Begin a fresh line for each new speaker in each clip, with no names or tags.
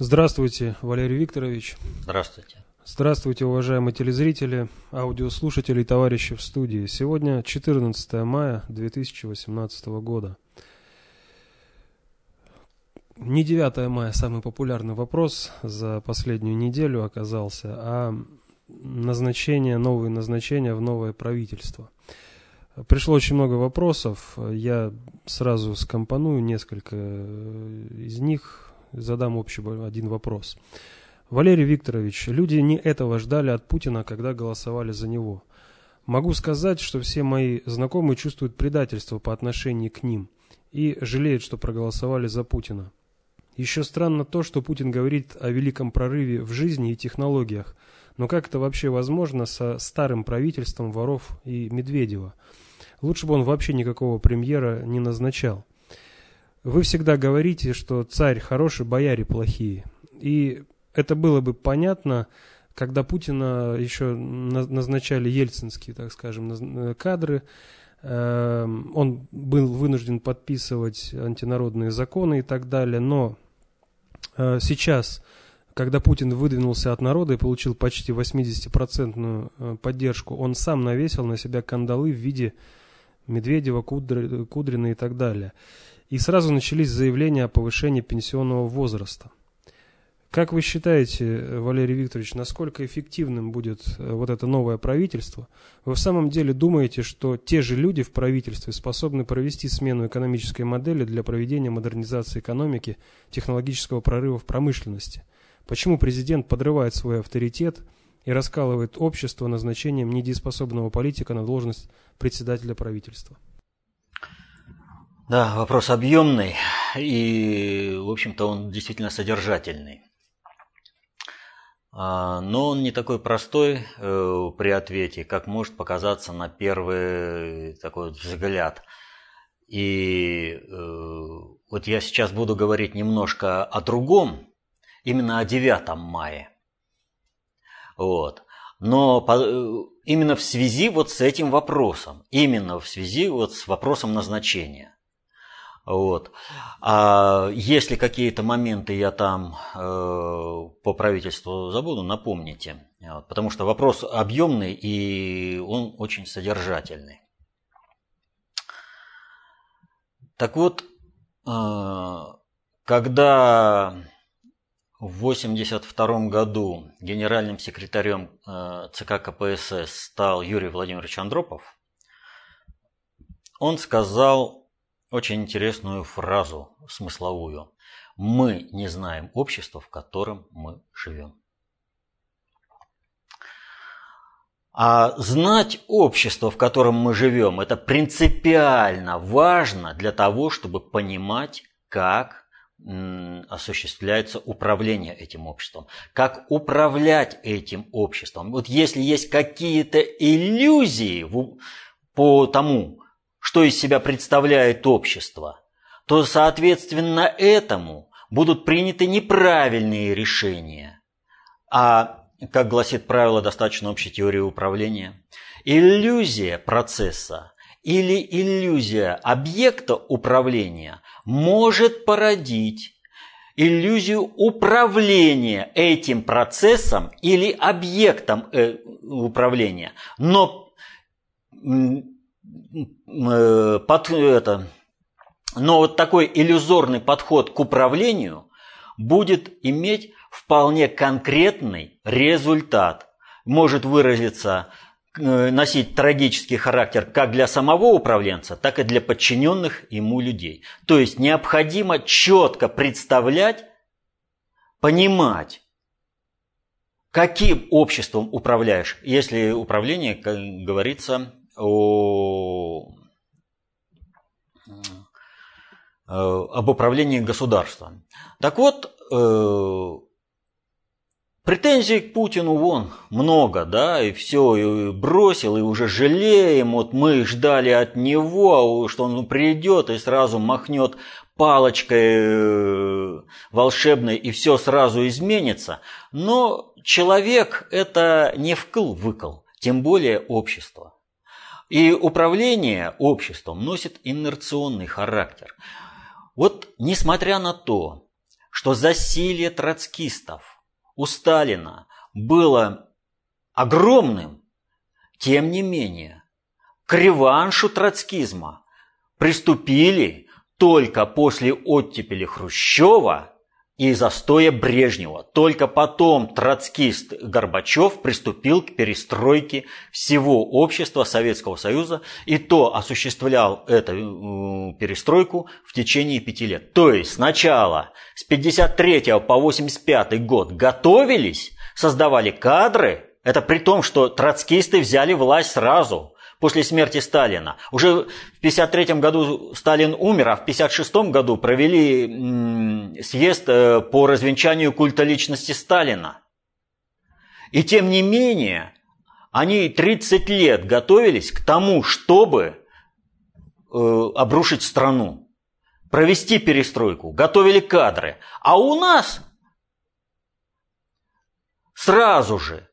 Здравствуйте, Валерий Викторович.
Здравствуйте.
Здравствуйте, уважаемые телезрители, аудиослушатели и товарищи в студии. Сегодня 14 мая 2018 года. Не 9 мая самый популярный вопрос за последнюю неделю оказался, а назначение, новые назначения в новое правительство. Пришло очень много вопросов, я сразу скомпоную несколько из них, задам общий один вопрос. Валерий Викторович, люди не этого ждали от Путина, когда голосовали за него. Могу сказать, что все мои знакомые чувствуют предательство по отношению к ним и жалеют, что проголосовали за Путина. Еще странно то, что Путин говорит о великом прорыве в жизни и технологиях. Но как это вообще возможно со старым правительством воров и Медведева? Лучше бы он вообще никакого премьера не назначал. Вы всегда говорите, что царь хороший, бояре плохие. И это было бы понятно, когда Путина еще назначали ельцинские, так скажем, э, кадры. Эм, он был вынужден подписывать антинародные законы и так далее. Но э, сейчас, когда Путин выдвинулся от народа и получил почти 80% э, поддержку, он сам навесил на себя кандалы в виде Медведева, Кудрина и так далее и сразу начались заявления о повышении пенсионного возраста. Как вы считаете, Валерий Викторович, насколько эффективным будет э, вот это новое правительство? Вы в самом деле думаете, что те же люди в правительстве способны провести смену экономической модели для проведения модернизации экономики, технологического прорыва в промышленности? Почему президент подрывает свой авторитет и раскалывает общество назначением недееспособного политика на должность председателя правительства?
Да, вопрос объемный и, в общем-то, он действительно содержательный. А, но он не такой простой э, при ответе, как может показаться на первый такой взгляд. И э, вот я сейчас буду говорить немножко о другом, именно о 9 мая. Вот. Но э, именно в связи вот с этим вопросом, именно в связи вот с вопросом назначения. Вот. А если какие-то моменты я там э, по правительству забуду, напомните. Вот, потому что вопрос объемный и он очень содержательный. Так вот, э, когда в 1982 году генеральным секретарем э, ЦК КПСС стал Юрий Владимирович Андропов, он сказал очень интересную фразу смысловую. Мы не знаем общества, в котором мы живем. А знать общество, в котором мы живем, это принципиально важно для того, чтобы понимать, как осуществляется управление этим обществом, как управлять этим обществом. Вот если есть какие-то иллюзии по тому, что из себя представляет общество, то, соответственно, этому будут приняты неправильные решения. А, как гласит правило достаточно общей теории управления, иллюзия процесса или иллюзия объекта управления может породить иллюзию управления этим процессом или объектом э, управления. Но под, это, но вот такой иллюзорный подход к управлению будет иметь вполне конкретный результат. Может выразиться, э, носить трагический характер как для самого управленца, так и для подчиненных ему людей. То есть необходимо четко представлять, понимать, каким обществом управляешь, если управление, как говорится, о, э, об управлении государством. Так вот, э, претензий к Путину вон много, да, и все, и бросил, и уже жалеем, вот мы ждали от него, что он придет и сразу махнет палочкой э, волшебной, и все сразу изменится. Но человек это не вкл-выкл, тем более общество. И управление обществом носит инерционный характер. Вот несмотря на то, что засилие троцкистов у Сталина было огромным, тем не менее, к реваншу троцкизма приступили только после оттепели Хрущева и застоя Брежнева. Только потом троцкист Горбачев приступил к перестройке всего общества Советского Союза и то осуществлял эту перестройку в течение пяти лет. То есть сначала с 53 по 85 год готовились, создавали кадры, это при том, что троцкисты взяли власть сразу – после смерти Сталина. Уже в 1953 году Сталин умер, а в 1956 году провели съезд э, по развенчанию культа личности Сталина. И тем не менее, они 30 лет готовились к тому, чтобы э, обрушить страну, провести перестройку, готовили кадры. А у нас сразу же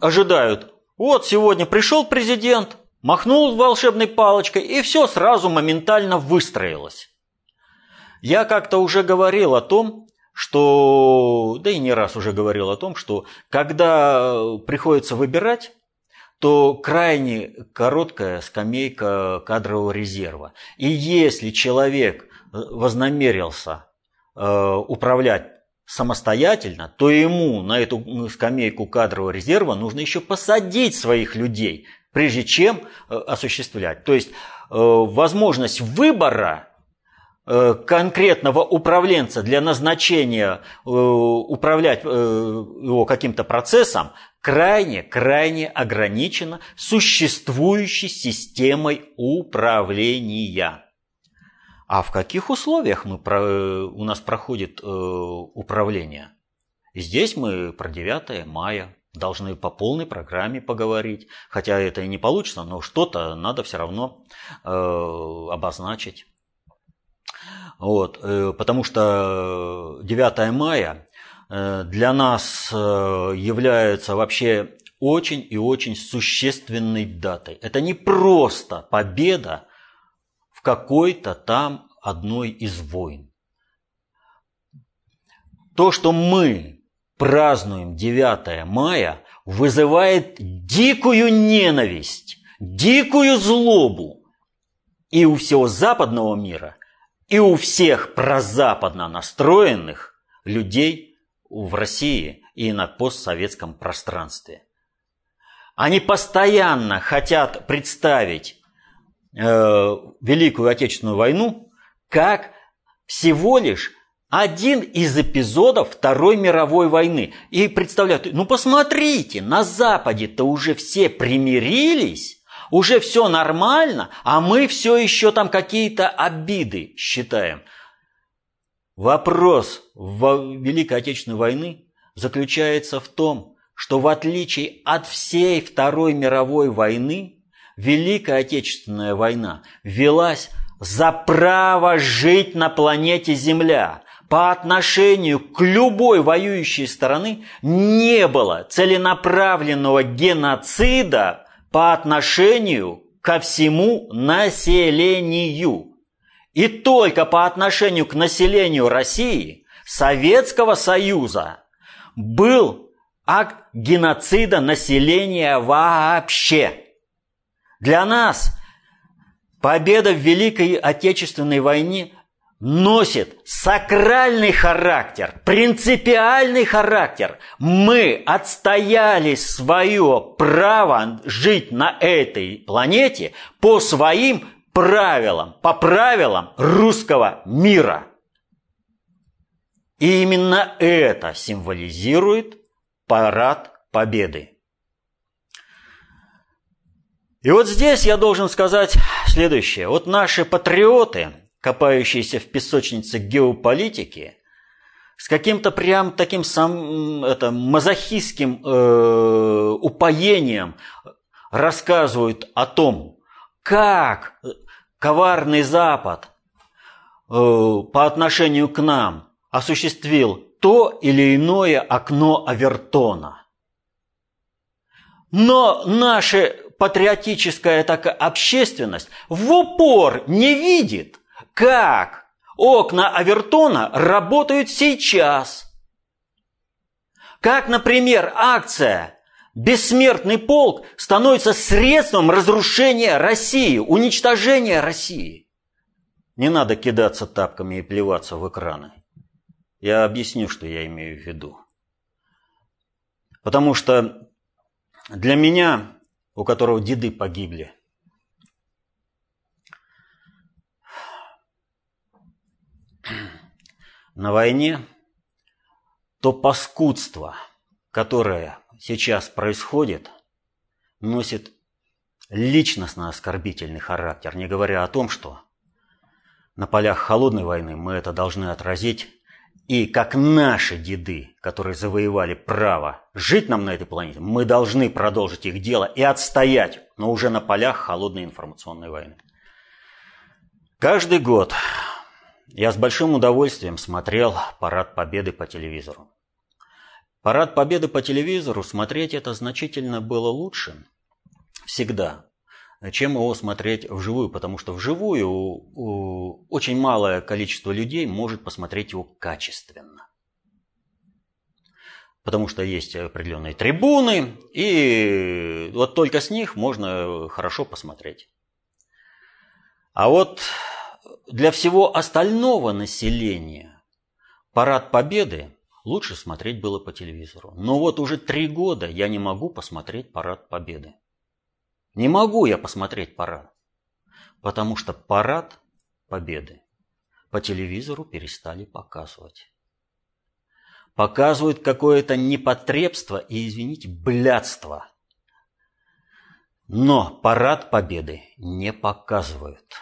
ожидают вот сегодня пришел президент, махнул волшебной палочкой, и все сразу моментально выстроилось. Я как-то уже говорил о том, что, да и не раз уже говорил о том, что когда приходится выбирать, то крайне короткая скамейка кадрового резерва. И если человек вознамерился э, управлять самостоятельно, то ему на эту скамейку кадрового резерва нужно еще посадить своих людей, прежде чем э, осуществлять. То есть э, возможность выбора э, конкретного управленца для назначения управлять его каким-то процессом крайне-крайне ограничена существующей системой управления. А в каких условиях мы, у нас проходит э, управление? Здесь мы про 9 мая должны по полной программе поговорить. Хотя это и не получится, но что-то надо все равно э, обозначить. Вот, э, потому что 9 мая э, для нас э, является вообще очень и очень существенной датой. Это не просто победа какой-то там одной из войн. То, что мы празднуем 9 мая, вызывает дикую ненависть, дикую злобу и у всего западного мира, и у всех прозападно настроенных людей в России и на постсоветском пространстве. Они постоянно хотят представить Великую Отечественную войну как всего лишь один из эпизодов Второй мировой войны. И представляют, ну посмотрите, на Западе-то уже все примирились, уже все нормально, а мы все еще там какие-то обиды считаем. Вопрос в Великой Отечественной войны заключается в том, что в отличие от всей Второй мировой войны, Великая Отечественная война велась за право жить на планете Земля. По отношению к любой воюющей стороны не было целенаправленного геноцида по отношению ко всему населению. И только по отношению к населению России, Советского Союза, был акт геноцида населения вообще. Для нас победа в Великой Отечественной войне носит сакральный характер, принципиальный характер. Мы отстояли свое право жить на этой планете по своим правилам, по правилам русского мира. И именно это символизирует парад победы. И вот здесь я должен сказать следующее. Вот наши патриоты, копающиеся в песочнице геополитики, с каким-то прям таким сам, это, мазохистским э, упоением рассказывают о том, как коварный Запад э, по отношению к нам осуществил то или иное окно Авертона. Но наши патриотическая такая общественность в упор не видит, как окна Авертона работают сейчас. Как, например, акция «Бессмертный полк» становится средством разрушения России, уничтожения России. Не надо кидаться тапками и плеваться в экраны. Я объясню, что я имею в виду. Потому что для меня, у которого деды погибли, на войне, то паскудство, которое сейчас происходит, носит личностно оскорбительный характер, не говоря о том, что на полях холодной войны мы это должны отразить и как наши деды, которые завоевали право жить нам на этой планете, мы должны продолжить их дело и отстоять, но уже на полях холодной информационной войны. Каждый год я с большим удовольствием смотрел Парад Победы по телевизору. Парад Победы по телевизору смотреть это значительно было лучше всегда, чем его смотреть вживую, потому что вживую очень малое количество людей может посмотреть его качественно. Потому что есть определенные трибуны, и вот только с них можно хорошо посмотреть. А вот для всего остального населения парад Победы лучше смотреть было по телевизору. Но вот уже три года я не могу посмотреть парад Победы. Не могу я посмотреть парад, потому что парад победы по телевизору перестали показывать. Показывают какое-то непотребство и, извините, блядство. Но парад победы не показывают.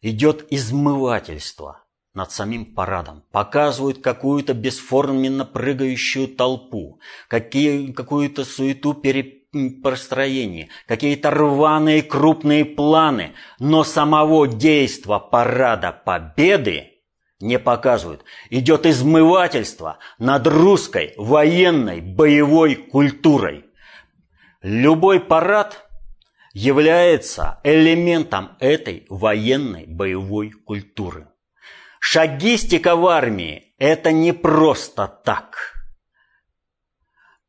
Идет измывательство над самим парадом. Показывают какую-то бесформенно прыгающую толпу, какие, какую-то суету перед построении, какие-то рваные крупные планы, но самого действа парада победы не показывают. Идет измывательство над русской военной боевой культурой. Любой парад является элементом этой военной боевой культуры. Шагистика в армии – это не просто так –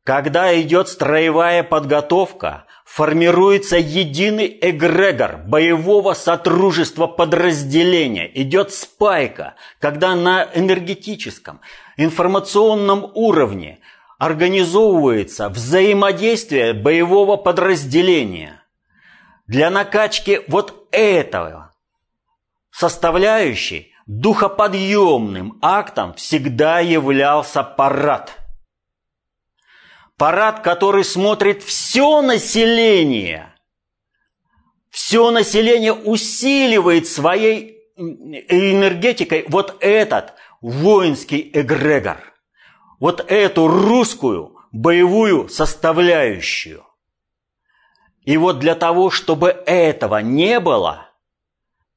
когда идет строевая подготовка, формируется единый эгрегор боевого сотрудничества подразделения. Идет спайка, когда на энергетическом, информационном уровне организовывается взаимодействие боевого подразделения. Для накачки вот этого составляющей духоподъемным актом всегда являлся парад – Парад, который смотрит все население. Все население усиливает своей энергетикой вот этот воинский эгрегор. Вот эту русскую боевую составляющую. И вот для того, чтобы этого не было,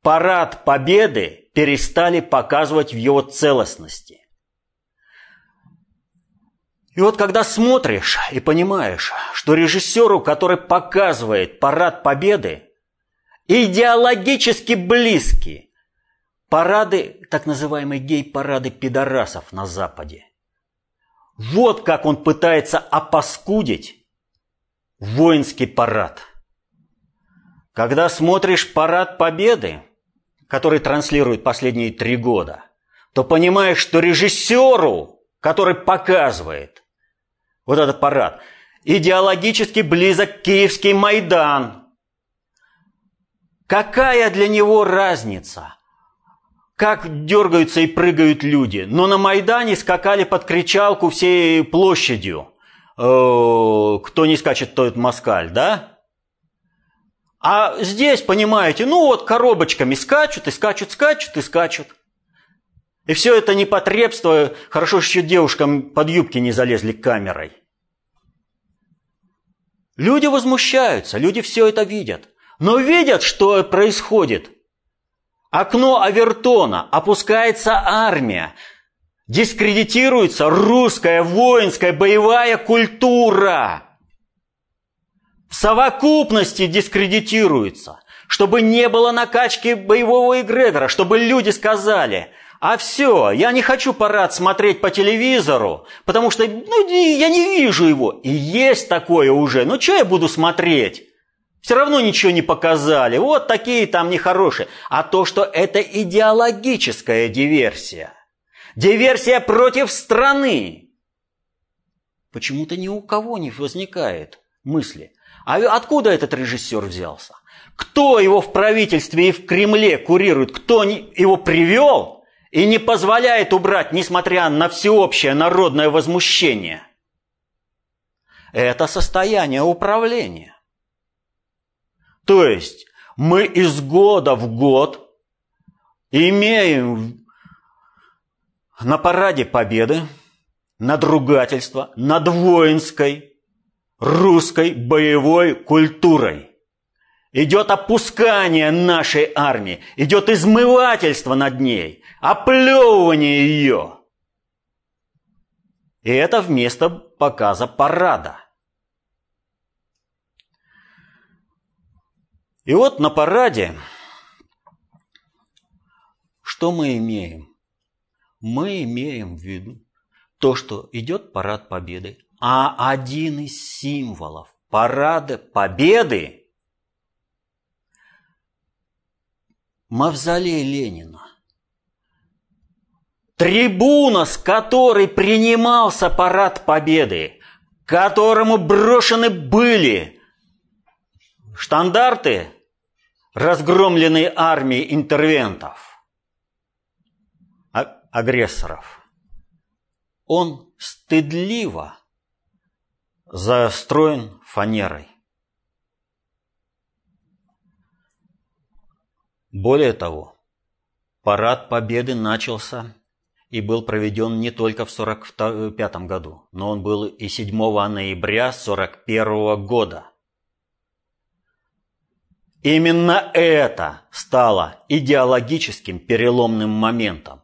парад победы перестали показывать в его целостности. И вот когда смотришь и понимаешь, что режиссеру, который показывает парад победы, идеологически близки парады, так называемые гей-парады пидорасов на Западе. Вот как он пытается опаскудить воинский парад. Когда смотришь парад победы, который транслирует последние три года, то понимаешь, что режиссеру, который показывает – вот этот парад, идеологически близок Киевский Майдан. Какая для него разница? Как дергаются и прыгают люди. Но на Майдане скакали под кричалку всей площадью. Э, кто не скачет, тот москаль, да? А здесь, понимаете, ну вот коробочками скачут и скачут, скачут и скачут. И все это непотребство, хорошо еще девушкам под юбки не залезли камерой. Люди возмущаются, люди все это видят. Но видят, что происходит. Окно Авертона, опускается армия, дискредитируется русская воинская боевая культура. В совокупности дискредитируется. чтобы не было накачки боевого эгрегора, чтобы люди сказали, а все, я не хочу парад смотреть по телевизору, потому что ну, я не вижу его. И есть такое уже, ну что я буду смотреть? Все равно ничего не показали, вот такие там нехорошие. А то, что это идеологическая диверсия. Диверсия против страны. Почему-то ни у кого не возникает мысли. А откуда этот режиссер взялся? Кто его в правительстве и в Кремле курирует? Кто его привел и не позволяет убрать, несмотря на всеобщее народное возмущение? Это состояние управления. То есть мы из года в год имеем на параде победы надругательство над воинской русской боевой культурой. Идет опускание нашей армии, идет измывательство над ней, оплевывание ее. И это вместо показа парада. И вот на параде что мы имеем? Мы имеем в виду то, что идет парад победы, а один из символов парада победы – мавзолей Ленина. Трибуна, с которой принимался парад победы, которому брошены были штандарты разгромленной армии интервентов, а, агрессоров, он стыдливо застроен фанерой. Более того, парад Победы начался и был проведен не только в 1945 году, но он был и 7 ноября 1941 года. Именно это стало идеологическим переломным моментом.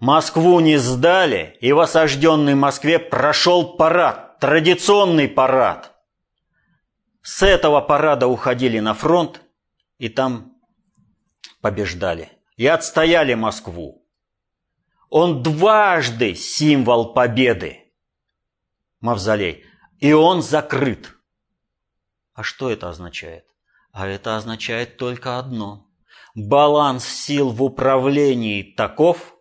Москву не сдали, и в осажденной Москве прошел парад, традиционный парад. С этого парада уходили на фронт, и там побеждали. И отстояли Москву. Он дважды символ победы. Мавзолей. И он закрыт. А что это означает? А это означает только одно. Баланс сил в управлении таков,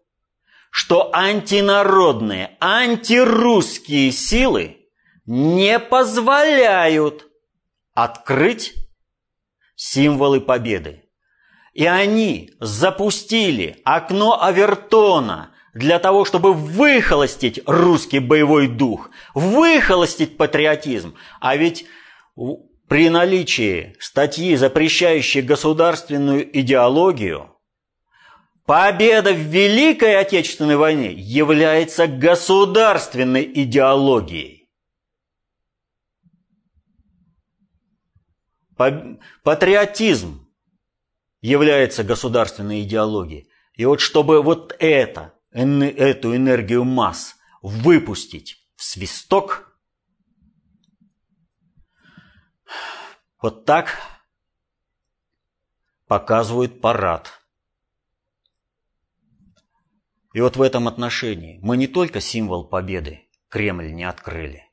что антинародные, антирусские силы не позволяют открыть символы победы. И они запустили окно Авертона для того, чтобы выхолостить русский боевой дух, выхолостить патриотизм. А ведь при наличии статьи, запрещающей государственную идеологию, победа в Великой Отечественной войне является государственной идеологией. Патриотизм является государственной идеологией. И вот чтобы вот это, эту энергию масс выпустить в свисток – Вот так показывают парад. И вот в этом отношении мы не только символ победы Кремль не открыли,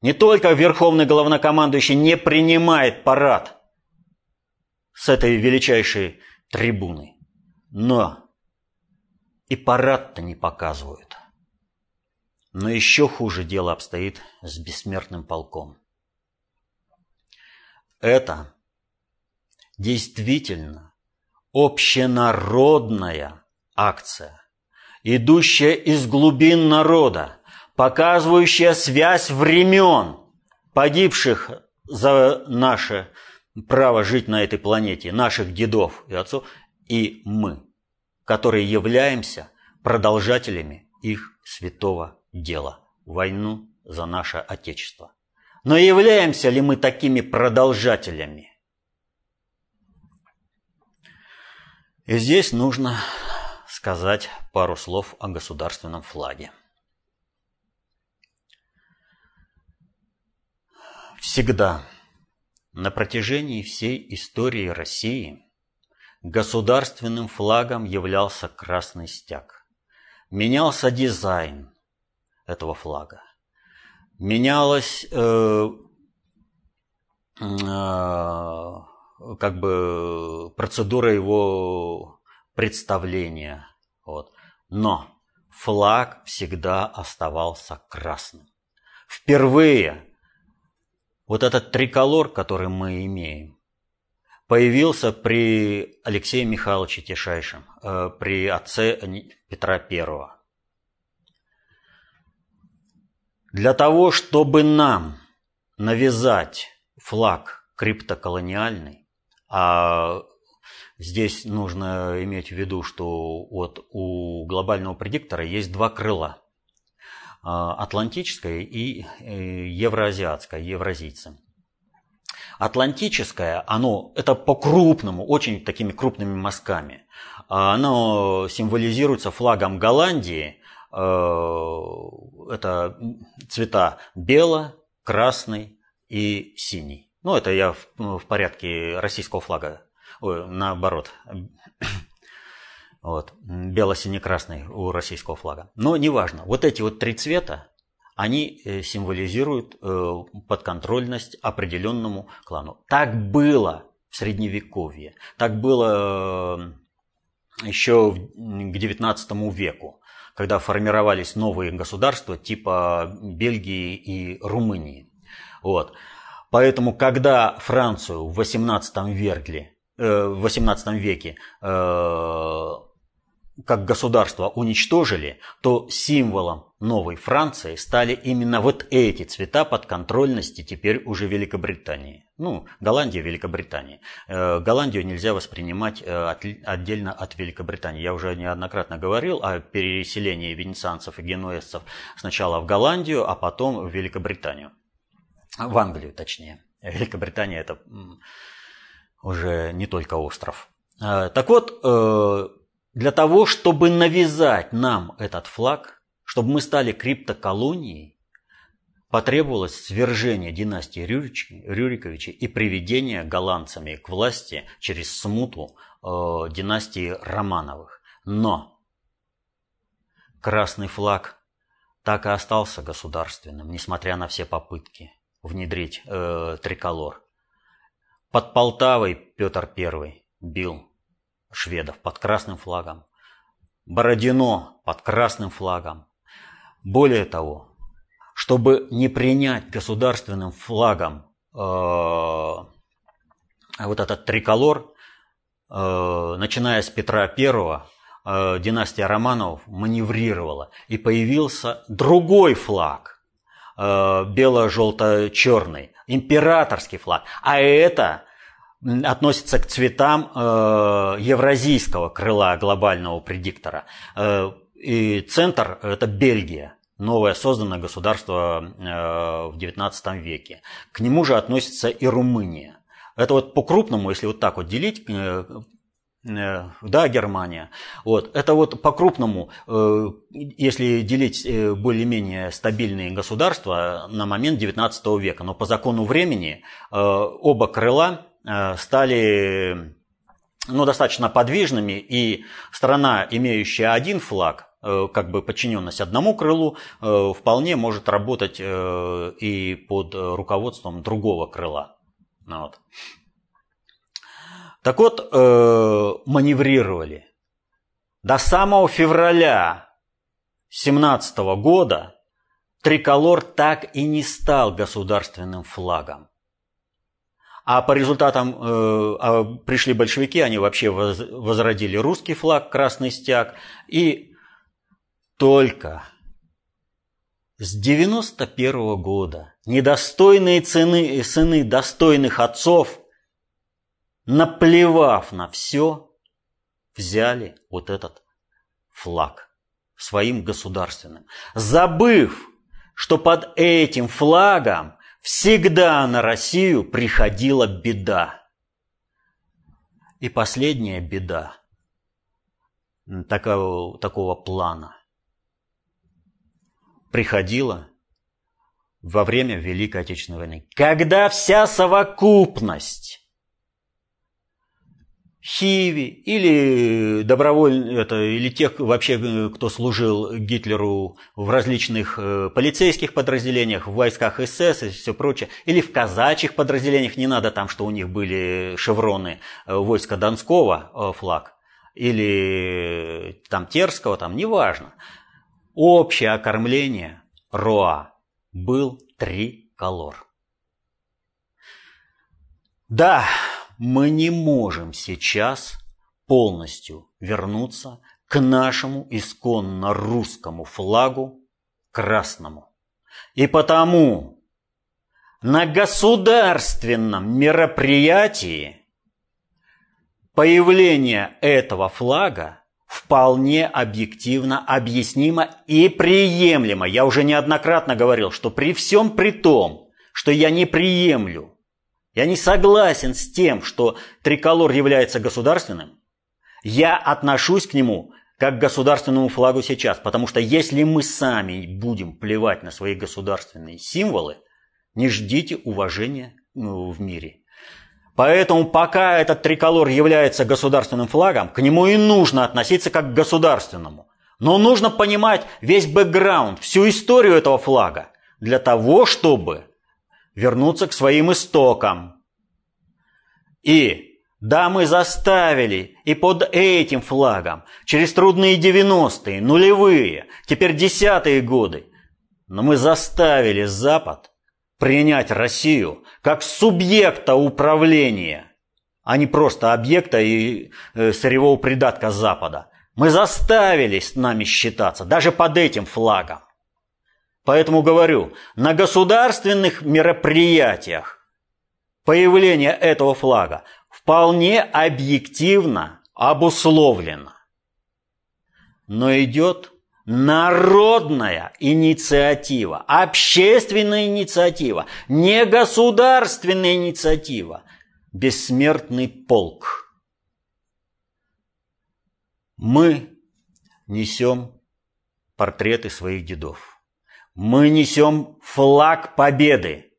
не только верховный главнокомандующий не принимает парад с этой величайшей трибуны, но и парад-то не показывают. Но еще хуже дело обстоит с бессмертным полком. Это действительно общенародная акция, идущая из глубин народа, показывающая связь времен, погибших за наше право жить на этой планете, наших дедов и отцов, и мы, которые являемся продолжателями их святого дела, войну за наше Отечество. Но являемся ли мы такими продолжателями? И здесь нужно сказать пару слов о государственном флаге. Всегда на протяжении всей истории России государственным флагом являлся красный стяг. Менялся дизайн этого флага. Менялась э, э, как бы процедура его представления. Вот. Но флаг всегда оставался красным. Впервые вот этот триколор, который мы имеем, появился при Алексее Михайловиче Тишайшем, э, при отце Петра Первого. Для того, чтобы нам навязать флаг криптоколониальный, а здесь нужно иметь в виду, что вот у глобального предиктора есть два крыла. А, Атлантическое и э, евроазиатское, евразийцы. Атлантическое, оно, это по-крупному, очень такими крупными мазками. А, оно символизируется флагом Голландии. Э, это цвета бело, красный и синий. Ну, это я в, в порядке российского флага. Ой, наоборот. Вот. Бело-сине-красный у российского флага. Но неважно. Вот эти вот три цвета, они э, символизируют э, подконтрольность определенному клану. Так было в Средневековье. Так было э, еще к XIX веку, когда формировались новые государства типа Бельгии и Румынии. Вот. Поэтому, когда Францию в XVIII веке, в 18 веке как государство уничтожили, то символом новой Франции стали именно вот эти цвета подконтрольности теперь уже Великобритании. Ну, Голландия, Великобритания. Э, Голландию нельзя воспринимать отдельно от Великобритании. Я уже неоднократно говорил о переселении венецианцев и генуэзцев сначала в Голландию, а потом в Великобританию в Англию точнее. Великобритания это уже не только остров. А, так вот, э, для того, чтобы навязать нам этот флаг, чтобы мы стали криптоколонией, потребовалось свержение династии Рюриковичей и приведение голландцами к власти через смуту э, династии Романовых. Но красный флаг так и остался государственным, несмотря на все попытки внедрить э, триколор. Под Полтавой Петр I бил шведов под красным флагом. Бородино под красным флагом. Более того, чтобы не принять государственным флагом э, вот этот триколор, э, начиная с Петра I, э, династия Романовых маневрировала, и появился другой флаг – Э, бело-желто-черный, императорский флаг. А это относится к цветам э, евразийского крыла глобального предиктора. Э, и центр – это Бельгия, новое созданное государство в XIX веке. К нему же относится и Румыния. Это вот по-крупному, если вот так вот делить, Э, да, Германия. Вот. Это вот по-крупному, э, если делить э, более-менее стабильные государства на момент 19 века, но по закону времени оба крыла стали ну, достаточно подвижными, и страна, имеющая один флаг, как бы подчиненность одному крылу, вполне может работать и под руководством другого крыла. Вот. Так вот, э, маневрировали. До самого февраля 17 года триколор так и не стал государственным флагом. А по результатам э, а пришли большевики, они вообще воз, возродили русский флаг, красный стяг. И только с 91 -го года недостойные цены, сыны достойных отцов наплевав на все, взяли вот этот флаг своим государственным, забыв, что под этим флагом всегда на Россию приходила беда. И последняя беда такого, такого плана приходила во время Великой Отечественной войны. Когда вся совокупность Хиви или добровольно это, или тех вообще, кто служил Гитлеру в различных э, полицейских подразделениях, в войсках СС и все прочее, или в казачьих подразделениях, не надо там, что у них были шевроны э, войска Донского э, флаг, или там Терского, там, неважно. Общее окормление РОА был триколор. Да, мы не можем сейчас полностью вернуться к нашему исконно русскому флагу красному. И потому на государственном мероприятии появление этого флага вполне объективно объяснимо и приемлемо. Я уже неоднократно говорил, что при всем при том, что я не приемлю я не согласен с тем, что триколор является государственным. Я отношусь к нему как к государственному флагу сейчас, потому что если мы сами будем плевать на свои государственные символы, не ждите уважения ну, в мире. Поэтому пока этот триколор является государственным флагом, к нему и нужно относиться как к государственному. Но нужно понимать весь бэкграунд, всю историю этого флага, для того, чтобы вернуться к своим истокам. И да, мы заставили и под этим флагом, через трудные 90-е, нулевые, теперь десятые годы, но мы заставили Запад принять Россию как субъекта управления, а не просто объекта и э, сырьевого придатка Запада. Мы заставили с нами считаться, даже под этим флагом. Поэтому говорю, на государственных мероприятиях появление этого флага вполне объективно обусловлено. Но идет народная инициатива, общественная инициатива, не государственная инициатива, бессмертный полк. Мы несем портреты своих дедов. Мы несем флаг победы.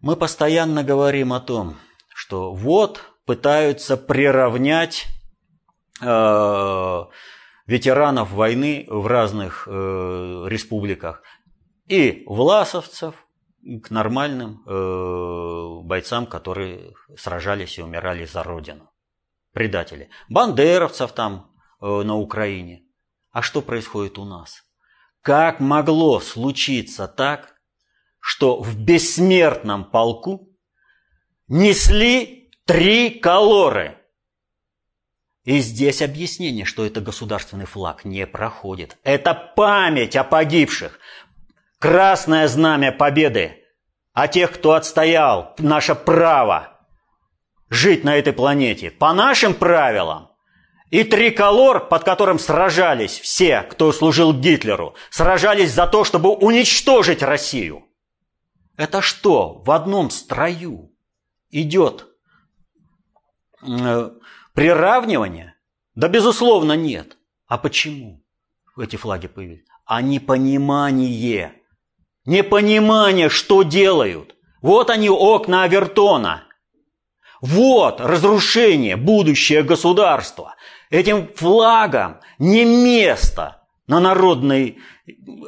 Мы постоянно говорим о том, что вот пытаются приравнять э, ветеранов войны в разных э, республиках и власовцев к нормальным э, бойцам, которые сражались и умирали за родину. Предатели. Бандеровцев там э, на Украине. А что происходит у нас? Как могло случиться так, что в бессмертном полку несли три колоры? И здесь объяснение, что это государственный флаг, не проходит. Это память о погибших. Красное знамя победы. О тех, кто отстоял наше право жить на этой планете. По нашим правилам и триколор, под которым сражались все, кто служил Гитлеру, сражались за то, чтобы уничтожить Россию. Это что, в одном строю идет э, приравнивание? Да, безусловно, нет. А почему эти флаги появились? А непонимание. Непонимание, что делают. Вот они, окна Авертона. Вот разрушение, будущее государства. Этим флагом не место на народной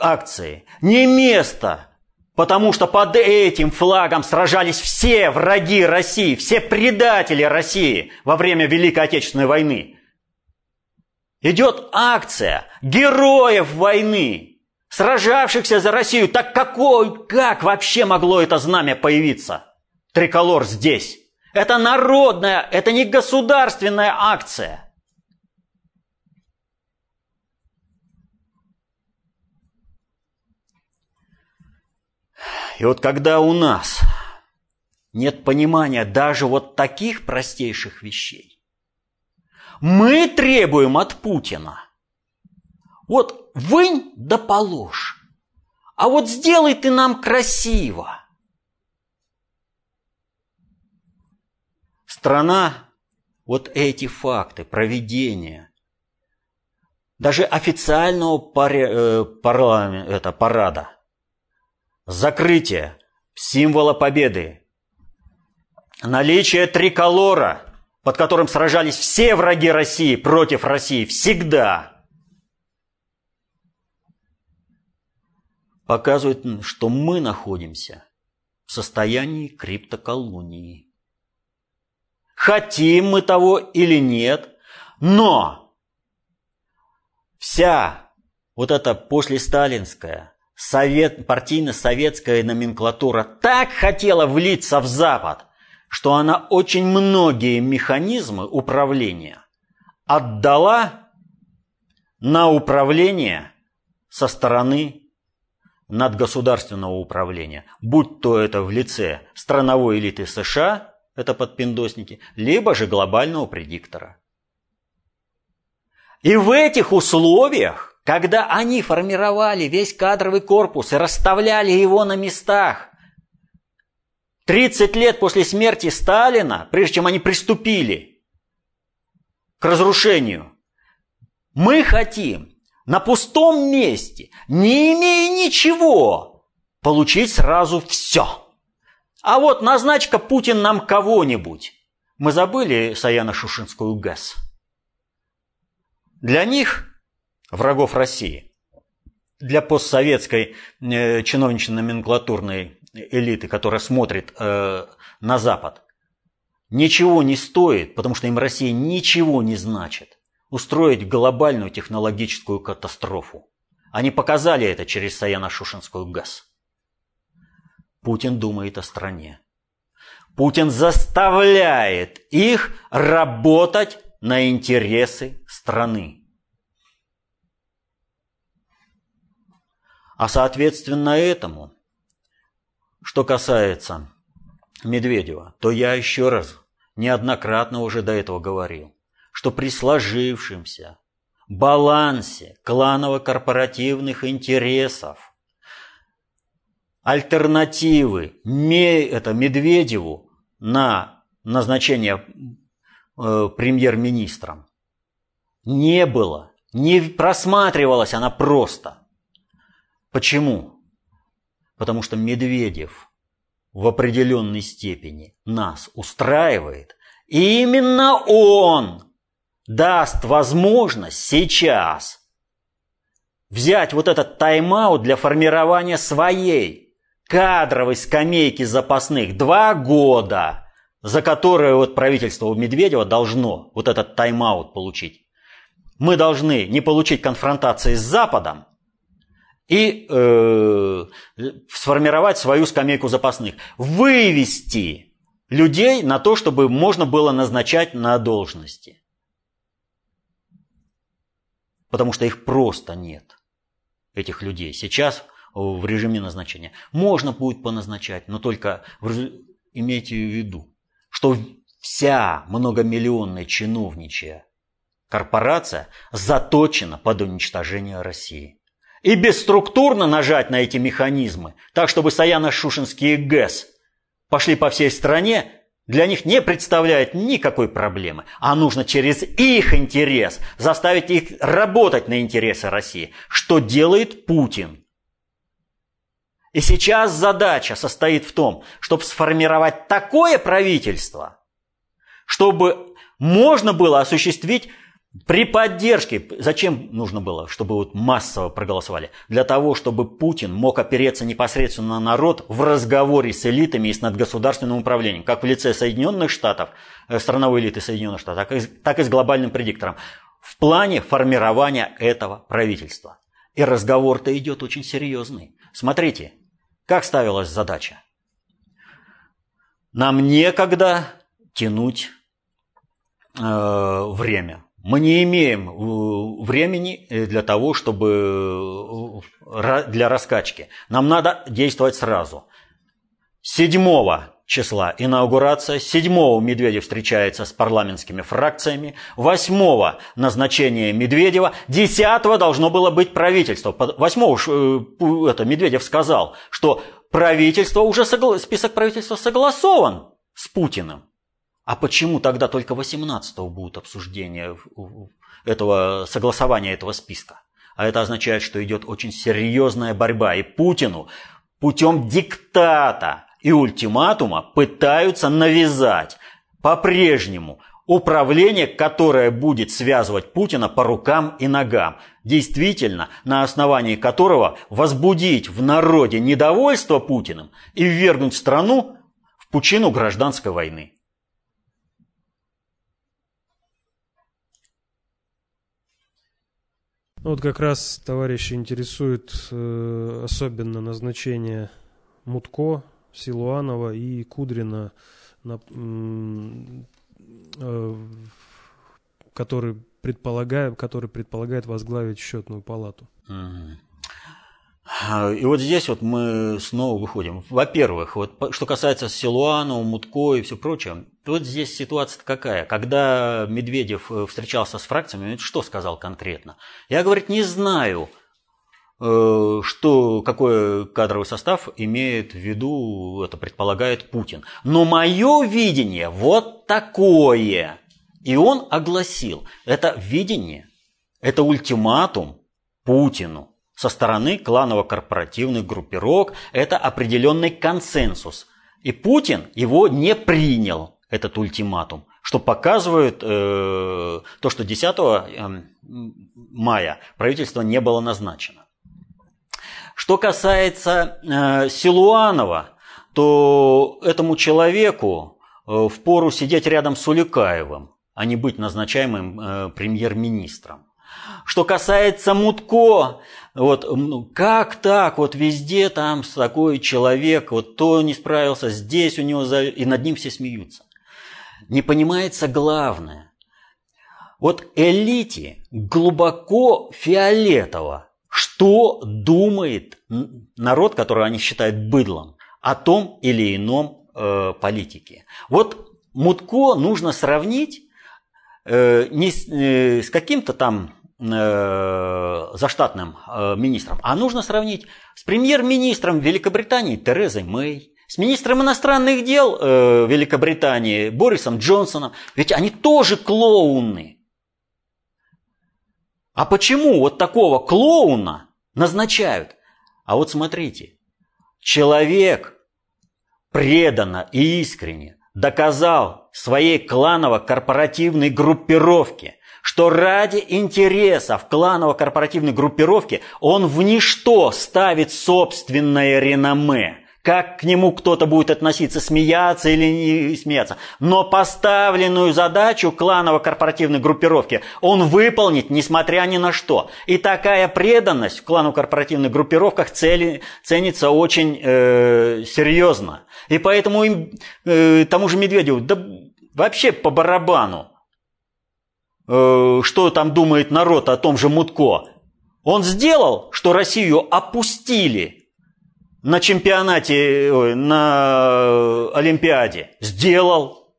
акции, не место, потому что под этим флагом сражались все враги России, все предатели России во время Великой Отечественной войны. Идет акция героев войны, сражавшихся за Россию. Так какой, как вообще могло это знамя появиться? Триколор здесь. Это народная, это не государственная акция – И вот когда у нас нет понимания даже вот таких простейших вещей, мы требуем от Путина. Вот вынь да положь. А вот сделай ты нам красиво. Страна вот эти факты проведения даже официального паря, э, парламента, это, парада – закрытие. Символа победы, наличие триколора, под которым сражались все враги России против России всегда, показывает, что мы находимся в состоянии криптоколонии. Хотим мы того или нет, но вся вот эта послесталинская совет, партийно-советская номенклатура так хотела влиться в Запад, что она очень многие механизмы управления отдала на управление со стороны надгосударственного управления, будь то это в лице страновой элиты США, это подпиндосники, либо же глобального предиктора. И в этих условиях, когда они формировали весь кадровый корпус и расставляли его на местах, 30 лет после смерти Сталина, прежде чем они приступили к разрушению, мы хотим на пустом месте, не имея ничего, получить сразу все. А вот назначка Путин нам кого-нибудь. Мы забыли Саяно-Шушинскую ГЭС. Для них, врагов России, для постсоветской э, чиновнично-номенклатурной элиты, которая смотрит э, на Запад, ничего не стоит, потому что им Россия ничего не значит, устроить глобальную технологическую катастрофу. Они показали это через Саяно-Шушинскую ГАЗ. Путин думает о стране. Путин заставляет их работать на интересы страны. А соответственно этому, что касается Медведева, то я еще раз неоднократно уже до этого говорил, что при сложившемся балансе кланово-корпоративных интересов альтернативы это Медведеву на назначение э, премьер-министром не было, не просматривалась она просто. Почему? Потому что Медведев в определенной степени нас устраивает, и именно он даст возможность сейчас взять вот этот тайм-аут для формирования своей кадровой скамейки запасных два года, за которые вот правительство у Медведева должно вот этот тайм-аут получить. Мы должны не получить конфронтации с Западом и э, сформировать свою скамейку запасных. Вывести людей на то, чтобы можно было назначать на должности. Потому что их просто нет, этих людей. Сейчас в режиме назначения. Можно будет поназначать, но только имейте в виду, что вся многомиллионная чиновничья корпорация заточена под уничтожение России. И бесструктурно нажать на эти механизмы, так чтобы Саяно-Шушинские ГЭС пошли по всей стране, для них не представляет никакой проблемы. А нужно через их интерес заставить их работать на интересы России. Что делает Путин? И сейчас задача состоит в том, чтобы сформировать такое правительство, чтобы можно было осуществить при поддержке, зачем нужно было, чтобы вот массово проголосовали? Для того, чтобы Путин мог опереться непосредственно на народ в разговоре с элитами и с надгосударственным управлением, как в лице Соединенных Штатов, э, страновой элиты Соединенных Штатов, так и, так и с глобальным предиктором, в плане формирования этого правительства. И разговор-то идет очень серьезный. Смотрите, как ставилась задача? Нам некогда тянуть э, время. Мы не имеем э, времени э, для того, чтобы э, для раскачки. Нам надо действовать сразу. 7 числа инаугурация, 7 Медведев встречается с парламентскими фракциями, 8 назначение Медведева, 10 должно было быть правительство. 8 э, это Медведев сказал, что правительство уже согла... список правительства согласован с Путиным. А почему тогда только 18 будут обсуждения этого согласования этого списка? А это означает, что идет очень серьезная борьба. И Путину путем диктата и ультиматума пытаются навязать по-прежнему управление, которое будет связывать Путина по рукам и ногам, действительно, на основании которого возбудить в народе недовольство Путиным и ввергнуть страну в пучину гражданской войны.
Ну, вот как раз товарищи интересует э, особенно назначение Мутко, Силуанова и Кудрина, на, э, который, предполагает, который предполагает возглавить счетную палату.
И вот здесь вот мы снова выходим. Во-первых, вот что касается Силуанова, Мутко и все прочее, вот здесь ситуация какая. Когда Медведев э, встречался с фракциями, он что сказал конкретно? Я, говорит, не знаю, э, что, какой кадровый состав имеет в виду, это предполагает Путин. Но мое видение вот такое. И он огласил, это видение, это ультиматум Путину со стороны кланово-корпоративных группировок, это определенный консенсус. И Путин его не принял этот ультиматум, что показывает э, то, что 10 э, мая правительство не было назначено. Что касается э, Силуанова, то этому человеку э, впору сидеть рядом с Уликаевым, а не быть назначаемым э, премьер-министром. Что касается Мутко, вот ну, как так, вот везде там такой человек, вот то не справился, здесь у него, за... и над ним все смеются не понимается главное. Вот элите глубоко фиолетово, что думает народ, который они считают быдлом, о том или ином э, политике. Вот Мутко нужно сравнить э, не с, э, с каким-то там заштатным э, министром, а нужно сравнить с премьер-министром Великобритании Терезой Мэй, с министром иностранных дел э, Великобритании Борисом Джонсоном, ведь они тоже клоуны. А почему вот такого клоуна назначают? А вот смотрите, человек преданно и искренне доказал своей кланово-корпоративной группировке, что ради интересов кланово-корпоративной группировки он в ничто ставит собственное реноме как к нему кто-то будет относиться, смеяться или не смеяться. Но поставленную задачу кланово-корпоративной группировки он выполнит, несмотря ни на что. И такая преданность в кланово-корпоративных группировках цели, ценится очень э, серьезно. И поэтому им, э, тому же Медведеву, да вообще по барабану, э, что там думает народ о том же Мутко. Он сделал, что Россию опустили – на чемпионате, на Олимпиаде? Сделал.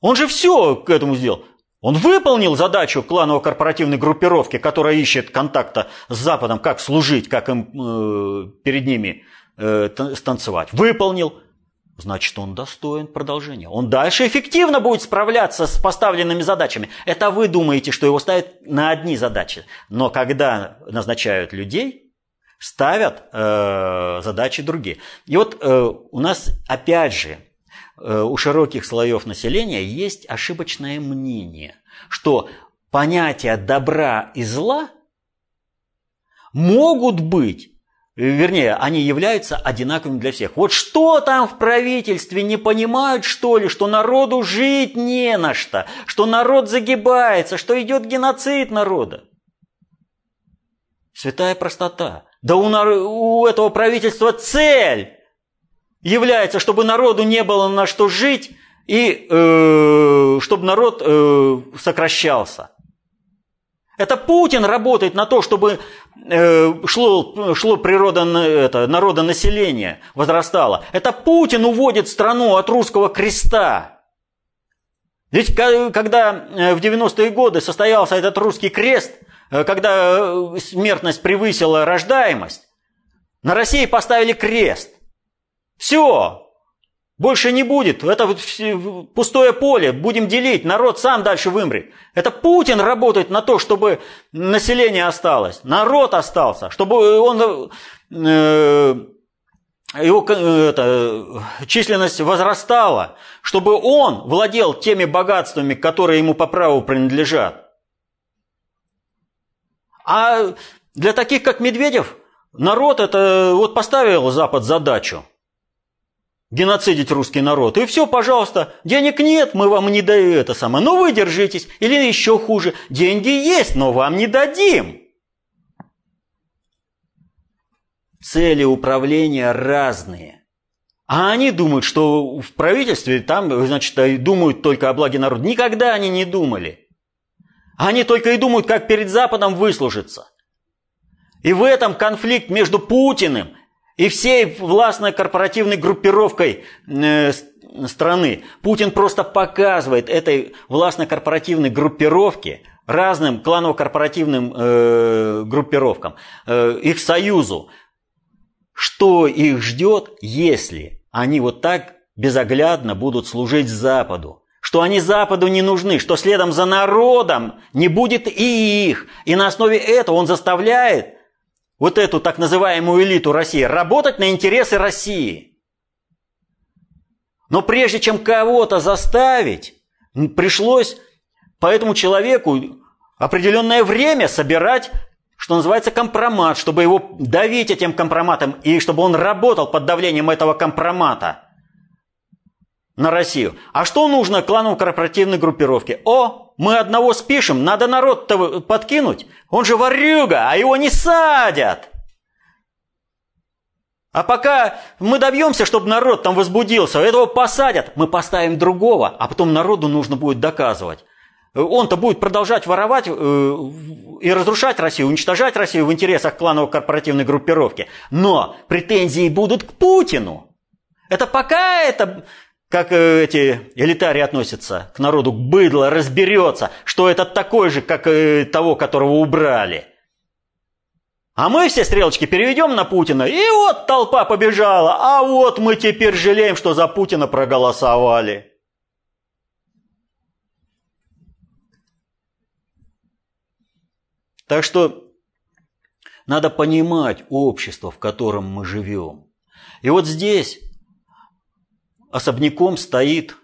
Он же все к этому сделал. Он выполнил задачу кланово-корпоративной группировки, которая ищет контакта с Западом, как служить, как им э, перед ними э, станцевать. Выполнил. Значит, он достоин продолжения. Он дальше эффективно будет справляться с поставленными задачами. Это вы думаете, что его ставят на одни задачи. Но когда назначают людей, ставят э, задачи другие. И вот э, у нас опять же э, у широких слоев населения есть ошибочное мнение, что понятия добра и зла могут быть Вернее, они являются одинаковыми для всех. Вот что там в правительстве не понимают, что ли, что народу жить не на что, что народ загибается, что идет геноцид народа. Святая простота. Да у, у этого правительства цель является, чтобы народу не было на что жить и э, чтобы народ э, сокращался. Это Путин работает на то, чтобы э, шло, шло природа это, народонаселение, возрастало. Это Путин уводит страну от русского креста. Ведь когда э, в 90-е годы состоялся этот русский крест – Э, когда смертность превысила рождаемость, на России поставили крест. Все, больше не будет. Это пустое поле. Будем делить. Народ сам дальше вымрет. Это Путин работает на то, чтобы население осталось. Народ остался. Чтобы он э, его это, численность возрастала, чтобы он владел теми богатствами, которые ему по праву принадлежат. А для таких, как Медведев, народ это вот поставил Запад задачу геноцидить русский народ. И все, пожалуйста, денег нет, мы вам не даем это самое. Ну вы держитесь. Или еще хуже, деньги есть, но вам не дадим. Цели управления разные. А они думают, что в правительстве там, значит, думают только о благе народа. Никогда они не думали. Они только и думают, как перед Западом выслужиться. И в этом конфликт между Путиным и всей властной корпоративной группировкой э, страны. Путин просто показывает этой властной корпоративной группировке, разным кланово-корпоративным э, группировкам, э, их союзу, что их ждет, если они вот так безоглядно будут служить Западу. Что они Западу не нужны, что следом за народом не будет и их. И на основе этого он заставляет вот эту так называемую элиту России работать на интересы России. Но прежде чем кого-то заставить, пришлось по этому человеку определенное время собирать что называется, компромат, чтобы его давить этим компроматом и чтобы он работал под давлением этого компромата на Россию. А что нужно клановой корпоративной группировке? О, мы одного спишем, надо народ-то подкинуть. Он же ворюга, а его не садят. А пока мы добьемся, чтобы народ там возбудился, этого посадят, мы поставим другого, а потом народу нужно будет доказывать он-то будет продолжать воровать э, и разрушать Россию, уничтожать Россию в интересах кланово-корпоративной группировки. Но претензии будут к Путину. Это пока это, как э, эти элитарии относятся к народу, к быдло разберется, что это такой же, как э, того, которого убрали. А мы все стрелочки переведем на Путина, и вот толпа побежала, а вот мы теперь жалеем, что за Путина проголосовали. Так что надо понимать общество, в котором мы живем. И вот здесь особняком стоит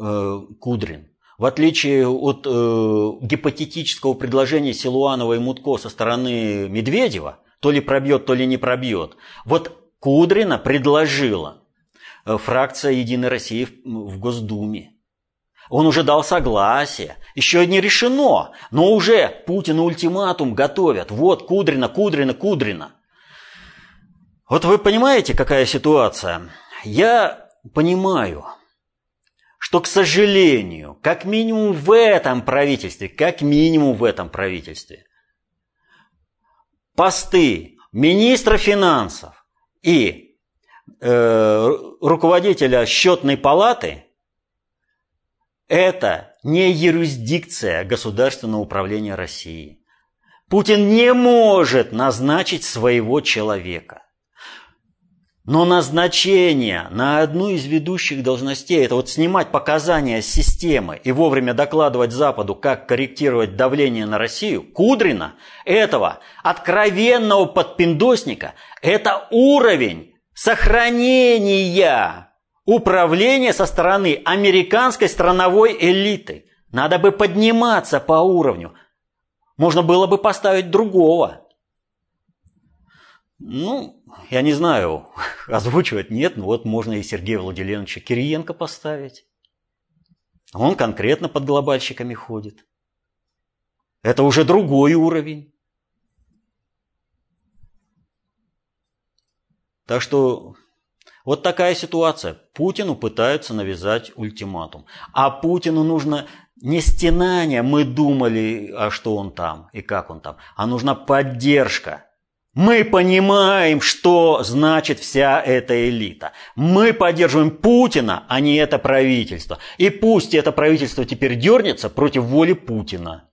э, Кудрин. В отличие от э, гипотетического предложения Силуанова и Мутко со стороны Медведева, то ли пробьет, то ли не пробьет, вот Кудрина предложила э, фракция «Единой России» в, Госдуме. Он уже дал согласие. Еще не решено, но уже Путину ультиматум готовят. Вот, Кудрина, Кудрина, Кудрина. Вот вы понимаете, какая ситуация? Я понимаю, что, к сожалению, как минимум в этом правительстве, как минимум в этом правительстве, посты министра финансов и э, руководителя счетной палаты – это не юрисдикция государственного управления России. Путин не может назначить своего человека. Но назначение на одну из ведущих должностей, это вот снимать показания системы и вовремя докладывать Западу, как корректировать давление на Россию, Кудрина, этого откровенного подпиндосника, это уровень сохранения Управление со стороны американской страновой элиты. Надо бы подниматься по уровню. Можно было бы поставить другого. Ну, я не знаю, озвучивать нет, но вот можно и Сергея Владимировича Кириенко поставить. Он конкретно под глобальщиками ходит. Это уже другой уровень. Так что вот такая ситуация. Путину пытаются навязать ультиматум. А Путину нужно не стенание, мы думали, а что он там и как он там, а нужна поддержка. Мы понимаем, что значит вся эта элита. Мы поддерживаем Путина, а не это правительство. И пусть это правительство теперь дернется против воли Путина.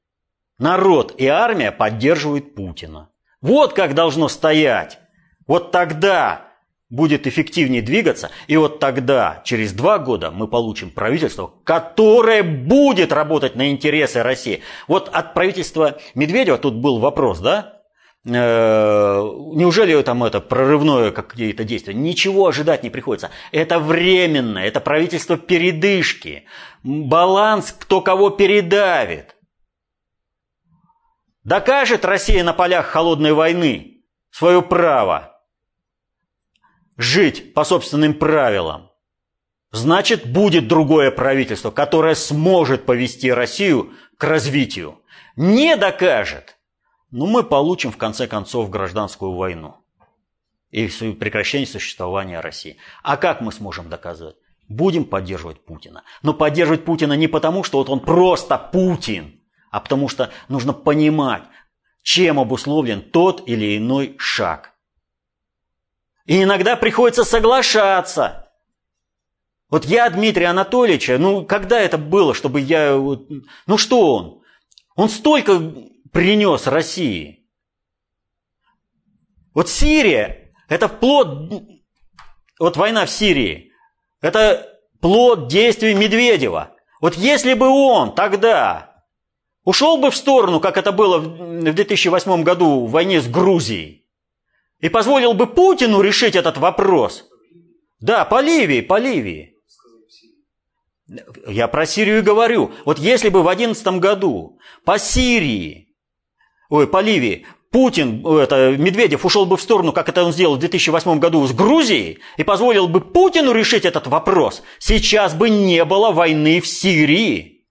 Народ и армия поддерживают Путина. Вот как должно стоять. Вот тогда будет эффективнее двигаться, и вот тогда, через два года, мы получим правительство, которое будет работать на интересы России. Вот от правительства Медведева тут был вопрос, да? Неужели там это прорывное какие-то действия? Ничего ожидать не приходится. Это временно, это правительство передышки. Баланс, кто кого передавит. Докажет Россия на полях холодной войны свое право жить по собственным правилам. Значит, будет другое правительство, которое сможет повести Россию к развитию. Не докажет, но мы получим в конце концов гражданскую войну и прекращение существования России. А как мы сможем доказывать? Будем поддерживать Путина. Но поддерживать Путина не потому, что вот он просто Путин, а потому что нужно понимать, чем обусловлен тот или иной шаг. И иногда приходится соглашаться – вот я Дмитрия Анатольевича, ну когда это было, чтобы я... Ну что он? Он столько принес России. Вот Сирия, это плод... Вот война в Сирии, это плод действий Медведева. Вот если бы он тогда ушел бы в сторону, как это было в 2008 году в войне с Грузией, и позволил бы Путину решить этот вопрос. Да, по Ливии, по Ливии. Я про Сирию говорю. Вот если бы в 2011 году по Сирии, ой, по Ливии, Путин, это, Медведев ушел бы в сторону, как это он сделал в 2008 году с Грузией, и позволил бы Путину решить этот вопрос, сейчас бы не было войны в Сирии.